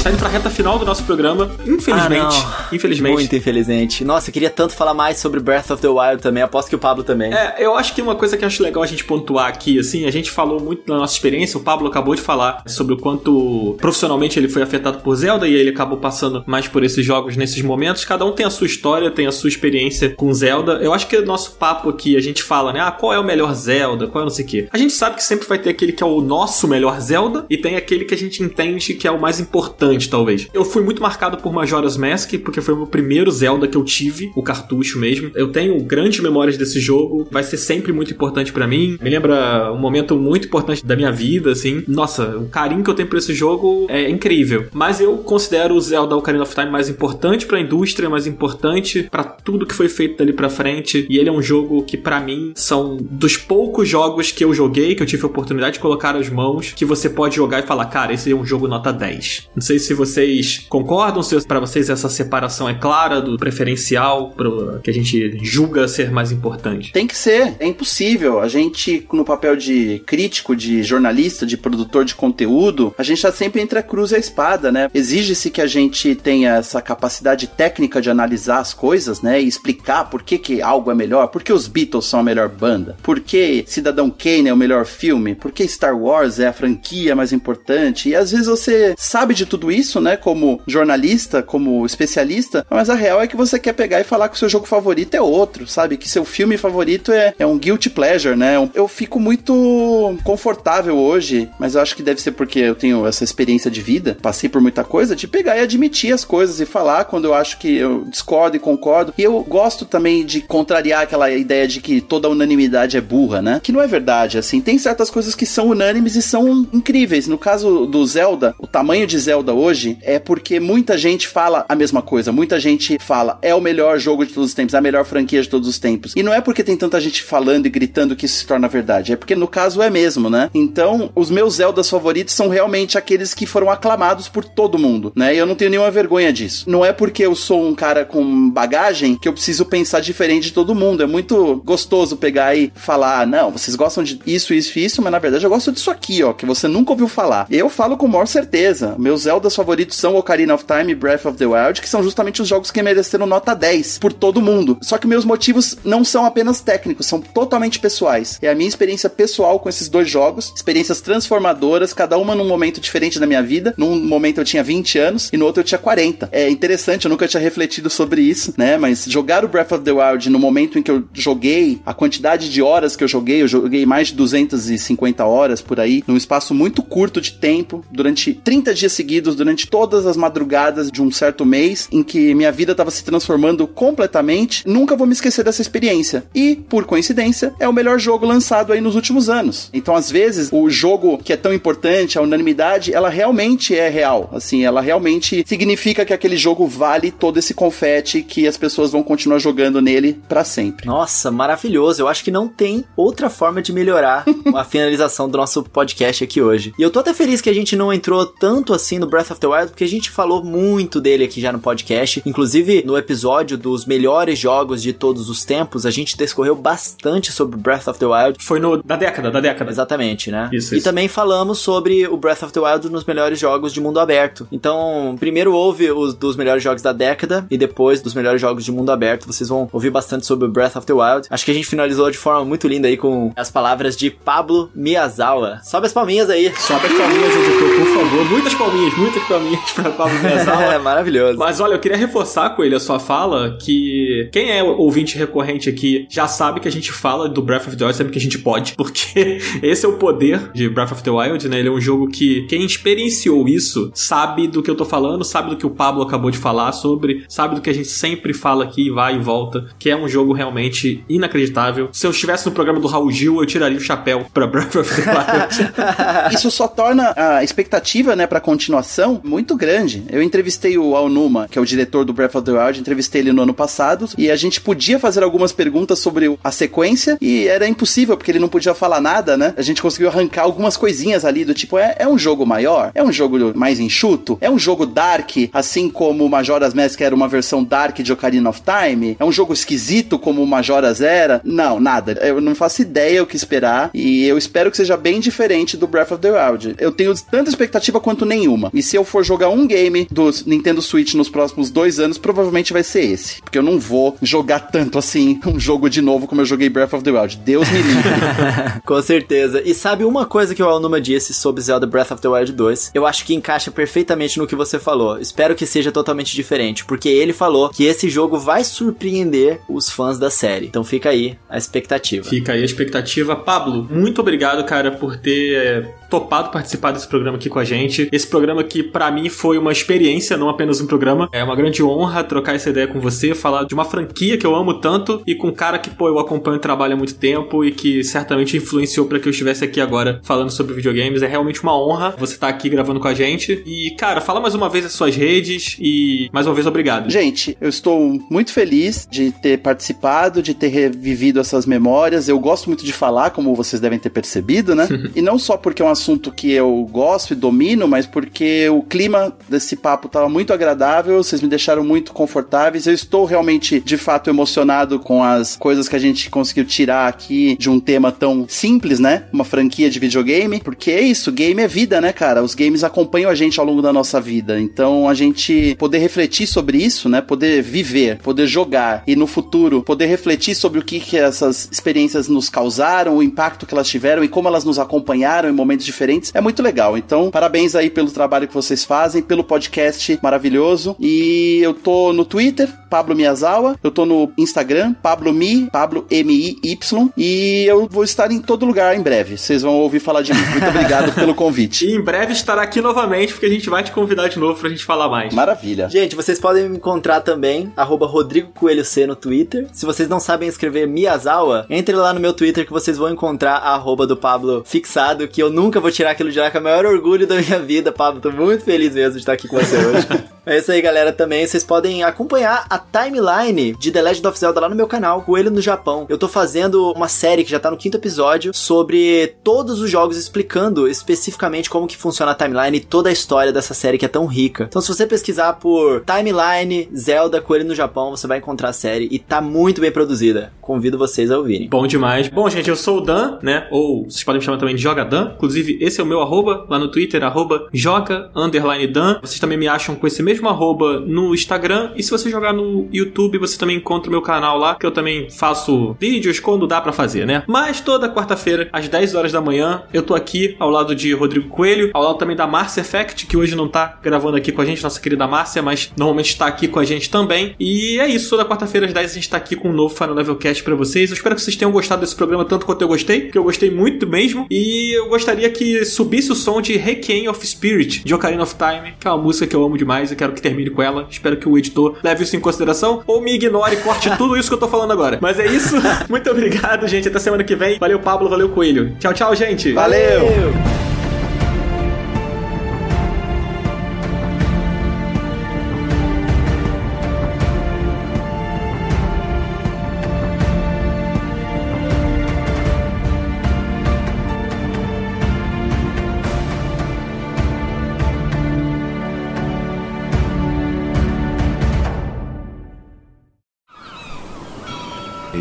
tá indo pra reta final do nosso programa. Infelizmente. Ah, infelizmente. Muito infelizmente. Nossa, eu queria tanto falar mais sobre Breath of the Wild também. Aposto que o Pablo também. É, eu acho que uma coisa que eu acho legal a gente pontuar aqui, assim, a gente falou muito da nossa experiência. O Pablo acabou de falar sobre o quanto profissionalmente ele foi afetado por Zelda e ele acabou passando mais por esses jogos nesses momentos. Cada um tem a sua história, tem a sua experiência com Zelda. Eu acho que o nosso papo aqui, a gente fala, né? Ah, qual é o melhor Zelda? Qual é não sei o quê. A gente sabe que sempre vai ter aquele que é o nosso melhor Zelda e tem aquele que a gente entende que é o mais importante talvez. Eu fui muito marcado por Majora's Mask, porque foi o meu primeiro Zelda que eu tive, o cartucho mesmo. Eu tenho grandes memórias desse jogo, vai ser sempre muito importante para mim. Me lembra um momento muito importante da minha vida, assim. Nossa, o carinho que eu tenho por esse jogo é incrível. Mas eu considero o Zelda Ocarina of Time mais importante para a indústria, mais importante para tudo que foi feito dali para frente. E ele é um jogo que para mim são dos poucos jogos que eu joguei, que eu tive a oportunidade de colocar as mãos, que você pode jogar e falar, cara, esse é um jogo nota 10. Não sei se vocês concordam, se para vocês essa separação é clara do preferencial, pro, que a gente julga ser mais importante. Tem que ser, é impossível. A gente, no papel de crítico, de jornalista, de produtor de conteúdo, a gente tá sempre entre a cruz e a espada, né? Exige-se que a gente tenha essa capacidade técnica de analisar as coisas, né? E explicar por que, que algo é melhor, por que os Beatles são a melhor banda, por que Cidadão Kane é o melhor filme, por que Star Wars é a franquia mais importante. E às vezes você sabe de tudo isso, né? Como jornalista, como especialista, mas a real é que você quer pegar e falar que o seu jogo favorito é outro, sabe? Que seu filme favorito é, é um guilty pleasure, né? Eu fico muito confortável hoje, mas eu acho que deve ser porque eu tenho essa experiência de vida, passei por muita coisa, de pegar e admitir as coisas e falar quando eu acho que eu discordo e concordo. E eu gosto também de contrariar aquela ideia de que toda unanimidade é burra, né? Que não é verdade, assim. Tem certas coisas que são unânimes e são incríveis. No caso do Zelda, o tamanho de Zelda hoje é porque muita gente fala a mesma coisa. Muita gente fala, é o melhor jogo de todos os tempos, é a melhor franquia de todos os tempos. E não é porque tem tanta gente falando e gritando que isso se torna verdade. É porque no caso é mesmo, né? Então, os meus Zeldas favoritos são realmente aqueles que foram aclamados por todo mundo, né? E eu não tenho nenhuma vergonha disso. Não é porque eu sou um cara com bagagem que eu preciso pensar diferente de todo mundo. É muito gostoso pegar e falar, ah, não, vocês gostam de isso, isso e isso, mas na verdade eu gosto disso aqui, ó, que você nunca ouviu falar. Eu falo com maior certeza. Meus Zeldas favoritos são Ocarina of Time e Breath of the Wild, que são justamente os jogos que mereceram nota 10 por todo mundo. Só que meus motivos não são apenas técnicos, são totalmente pessoais. É a minha experiência pessoal com esses dois jogos, experiências transformadoras, cada uma num momento diferente da minha vida. Num momento eu tinha 20 anos e no outro eu tinha 40. É interessante, eu nunca tinha refletido sobre isso, né? Mas jogar o Breath of the Wild no momento em que eu joguei, a quantidade de horas que eu joguei, eu joguei mais de 250 horas por aí, num espaço muito curto de tempo, durante 30 dias seguidos, durante todas as madrugadas de um certo mês, em que minha vida estava se transformando completamente. Nunca vou me esquecer dessa experiência. E, por coincidência, é o melhor jogo lançado aí nos últimos anos. Então, às vezes, o jogo que é tão importante, a unanimidade, ela realmente é real. Assim, ela realmente significa que aquele jogo vale todo esse confete que as pessoas vão continuar jogando nele para sempre. Nossa, maravilhoso. Eu acho que não tem outra forma de melhorar [LAUGHS] a finalização do nosso podcast aqui hoje. E eu tô até feliz que a gente não entrou tanto assim no Breath of the Wild, porque a gente falou muito dele aqui já no podcast. Inclusive, no episódio dos melhores jogos de todos os tempos, a gente discorreu bastante sobre Breath of the Wild. Foi no da década, da década. Exatamente, né? Isso, e isso. também falamos sobre o Breath of the Wild nos melhores jogos de mundo aberto. Então, primeiro houve os dos melhores jogos da década e depois dos melhores jogos de mundo aberto. Vocês vão ouvir bastante sobre o Breath of the Wild. Acho que a gente finalizou de forma muito linda aí com as palavras de Pablo Miyazawa. Sobe as palminhas aí. Sobe as palminhas, editor, por favor. Muitas palminhas, muitas palminhas pra Pablo Miyazawa. [LAUGHS] é maravilhoso. Mas olha, eu queria reforçar com ele a sua fala que quem é ouvinte recorrente aqui já sabe que a gente fala do Breath of the Wild sempre que a gente pode, [LAUGHS] porque esse é o poder de Breath of the Wild, né? Ele é um jogo que quem experienciou isso sabe do que eu tô falando, sabe do que o Pablo acabou de falar sobre, sabe do que a gente sempre fala aqui, vai e volta, que é um jogo realmente inacreditável. Se eu estivesse no programa do Raul Gil, eu tiraria o chapéu pra [LAUGHS] Breath of the Wild. Isso só torna a expectativa, né, pra continuação muito grande. Eu entrevistei o Aonuma, que é o diretor do Breath of the Wild, entrevistei ele no ano passado, e a gente podia fazer algumas perguntas sobre a sequência, e era impossível, porque ele não podia falar nada, né? A gente conseguiu arrancar algumas coisinhas ali, do tipo, é, é um jogo maior? É um jogo mais enxuto? É um jogo dark, assim como Majora's Mask era uma versão dark de Ocarina of Time? É um jogo esquisito como Majora's era? Não, nada. Eu não faço ideia o que esperar, e eu espero que seja bem diferente do Breath of the Wild. Eu tenho tanta expectativa quanto nenhuma. E se eu for jogar um game do Nintendo Switch nos próximos dois anos, provavelmente vai ser esse. Porque eu não vou jogar tanto assim [LAUGHS] um jogo de novo como eu joguei Breath of the Wild. Deus me livre. [LAUGHS] Com certeza. E sabe uma coisa que o Alnuma disse sobre Zelda Breath of the Wild 2? Eu acho que encaixa perfeitamente no que você falou. Espero que seja totalmente diferente, porque ele falou que esse jogo vai surpreender os fãs da série. Então fica aí a expectativa. Fica aí a expectativa. Pablo, muito obrigado, cara, por ter é, topado participar desse programa aqui com a gente. Esse programa que para mim foi uma experiência, não apenas um programa. É uma grande honra trocar essa ideia com você, falar de uma franquia que eu amo tanto e com um cara que, pô, eu acompanho e trabalho há muito tempo e que certamente influenciou para que eu estivesse aqui agora falando sobre videogames. É realmente uma honra você estar aqui gravando com a gente. E, cara, fala mais uma vez as suas redes e mais uma vez obrigado. Gente, eu estou muito feliz de ter participado, de ter revivido essas memórias. Eu gosto muito de falar, como vocês devem ter percebido, né? [LAUGHS] e não só porque é um assunto assunto que eu gosto e domino, mas porque o clima desse papo tava muito agradável, vocês me deixaram muito confortáveis. Eu estou realmente, de fato, emocionado com as coisas que a gente conseguiu tirar aqui de um tema tão simples, né? Uma franquia de videogame, porque é isso, game é vida, né, cara? Os games acompanham a gente ao longo da nossa vida. Então, a gente poder refletir sobre isso, né? Poder viver, poder jogar e no futuro poder refletir sobre o que, que essas experiências nos causaram, o impacto que elas tiveram e como elas nos acompanharam em momentos diferentes, é muito legal. Então, parabéns aí pelo trabalho que vocês fazem, pelo podcast maravilhoso. E eu tô no Twitter, Pablo Miyazawa, eu tô no Instagram, Pablo Mi, Pablo M-I-Y, e eu vou estar em todo lugar em breve. Vocês vão ouvir falar de mim. Muito obrigado [LAUGHS] pelo convite. E em breve estará aqui novamente, porque a gente vai te convidar de novo pra gente falar mais. Maravilha. Gente, vocês podem me encontrar também, arroba Rodrigo Coelho C no Twitter. Se vocês não sabem escrever Miyazawa, entre lá no meu Twitter que vocês vão encontrar a arroba do Pablo fixado, que eu nunca vou tirar aquilo de lá, que é o maior orgulho da minha vida, Pablo. Tô muito feliz mesmo de estar aqui com você hoje. [LAUGHS] É isso aí, galera. Também vocês podem acompanhar a timeline de The Legend of Zelda lá no meu canal, Coelho no Japão. Eu tô fazendo uma série que já tá no quinto episódio sobre todos os jogos explicando especificamente como que funciona a timeline e toda a história dessa série que é tão rica. Então, se você pesquisar por timeline Zelda Coelho no Japão, você vai encontrar a série e tá muito bem produzida. Convido vocês a ouvirem. Bom demais. Bom, gente, eu sou o Dan, né? Ou vocês podem me chamar também de Joga Dan. Inclusive, esse é o meu arroba lá no Twitter, arroba joga underline Dan. Vocês também me acham com esse mesmo arroba no Instagram. E se você jogar no YouTube, você também encontra o meu canal lá, que eu também faço vídeos quando dá pra fazer, né? Mas toda quarta-feira, às 10 horas da manhã, eu tô aqui ao lado de Rodrigo Coelho, ao lado também da Márcia Effect, que hoje não tá gravando aqui com a gente, nossa querida Márcia, mas normalmente está aqui com a gente também. E é isso, toda quarta-feira às 10 a gente tá aqui com um novo Final Level Cast pra vocês. Eu espero que vocês tenham gostado desse programa tanto quanto eu gostei, que eu gostei muito mesmo. E eu gostaria que subisse o som de Requiem of Spirit, de Ocarina of Time, que é uma música que eu amo demais e quero que termine com ela. Espero que o editor leve isso em consideração ou me ignore e corte tudo isso que eu tô falando agora. Mas é isso. [LAUGHS] Muito obrigado, gente. Até semana que vem. Valeu, Pablo. Valeu, Coelho. Tchau, tchau, gente. Valeu.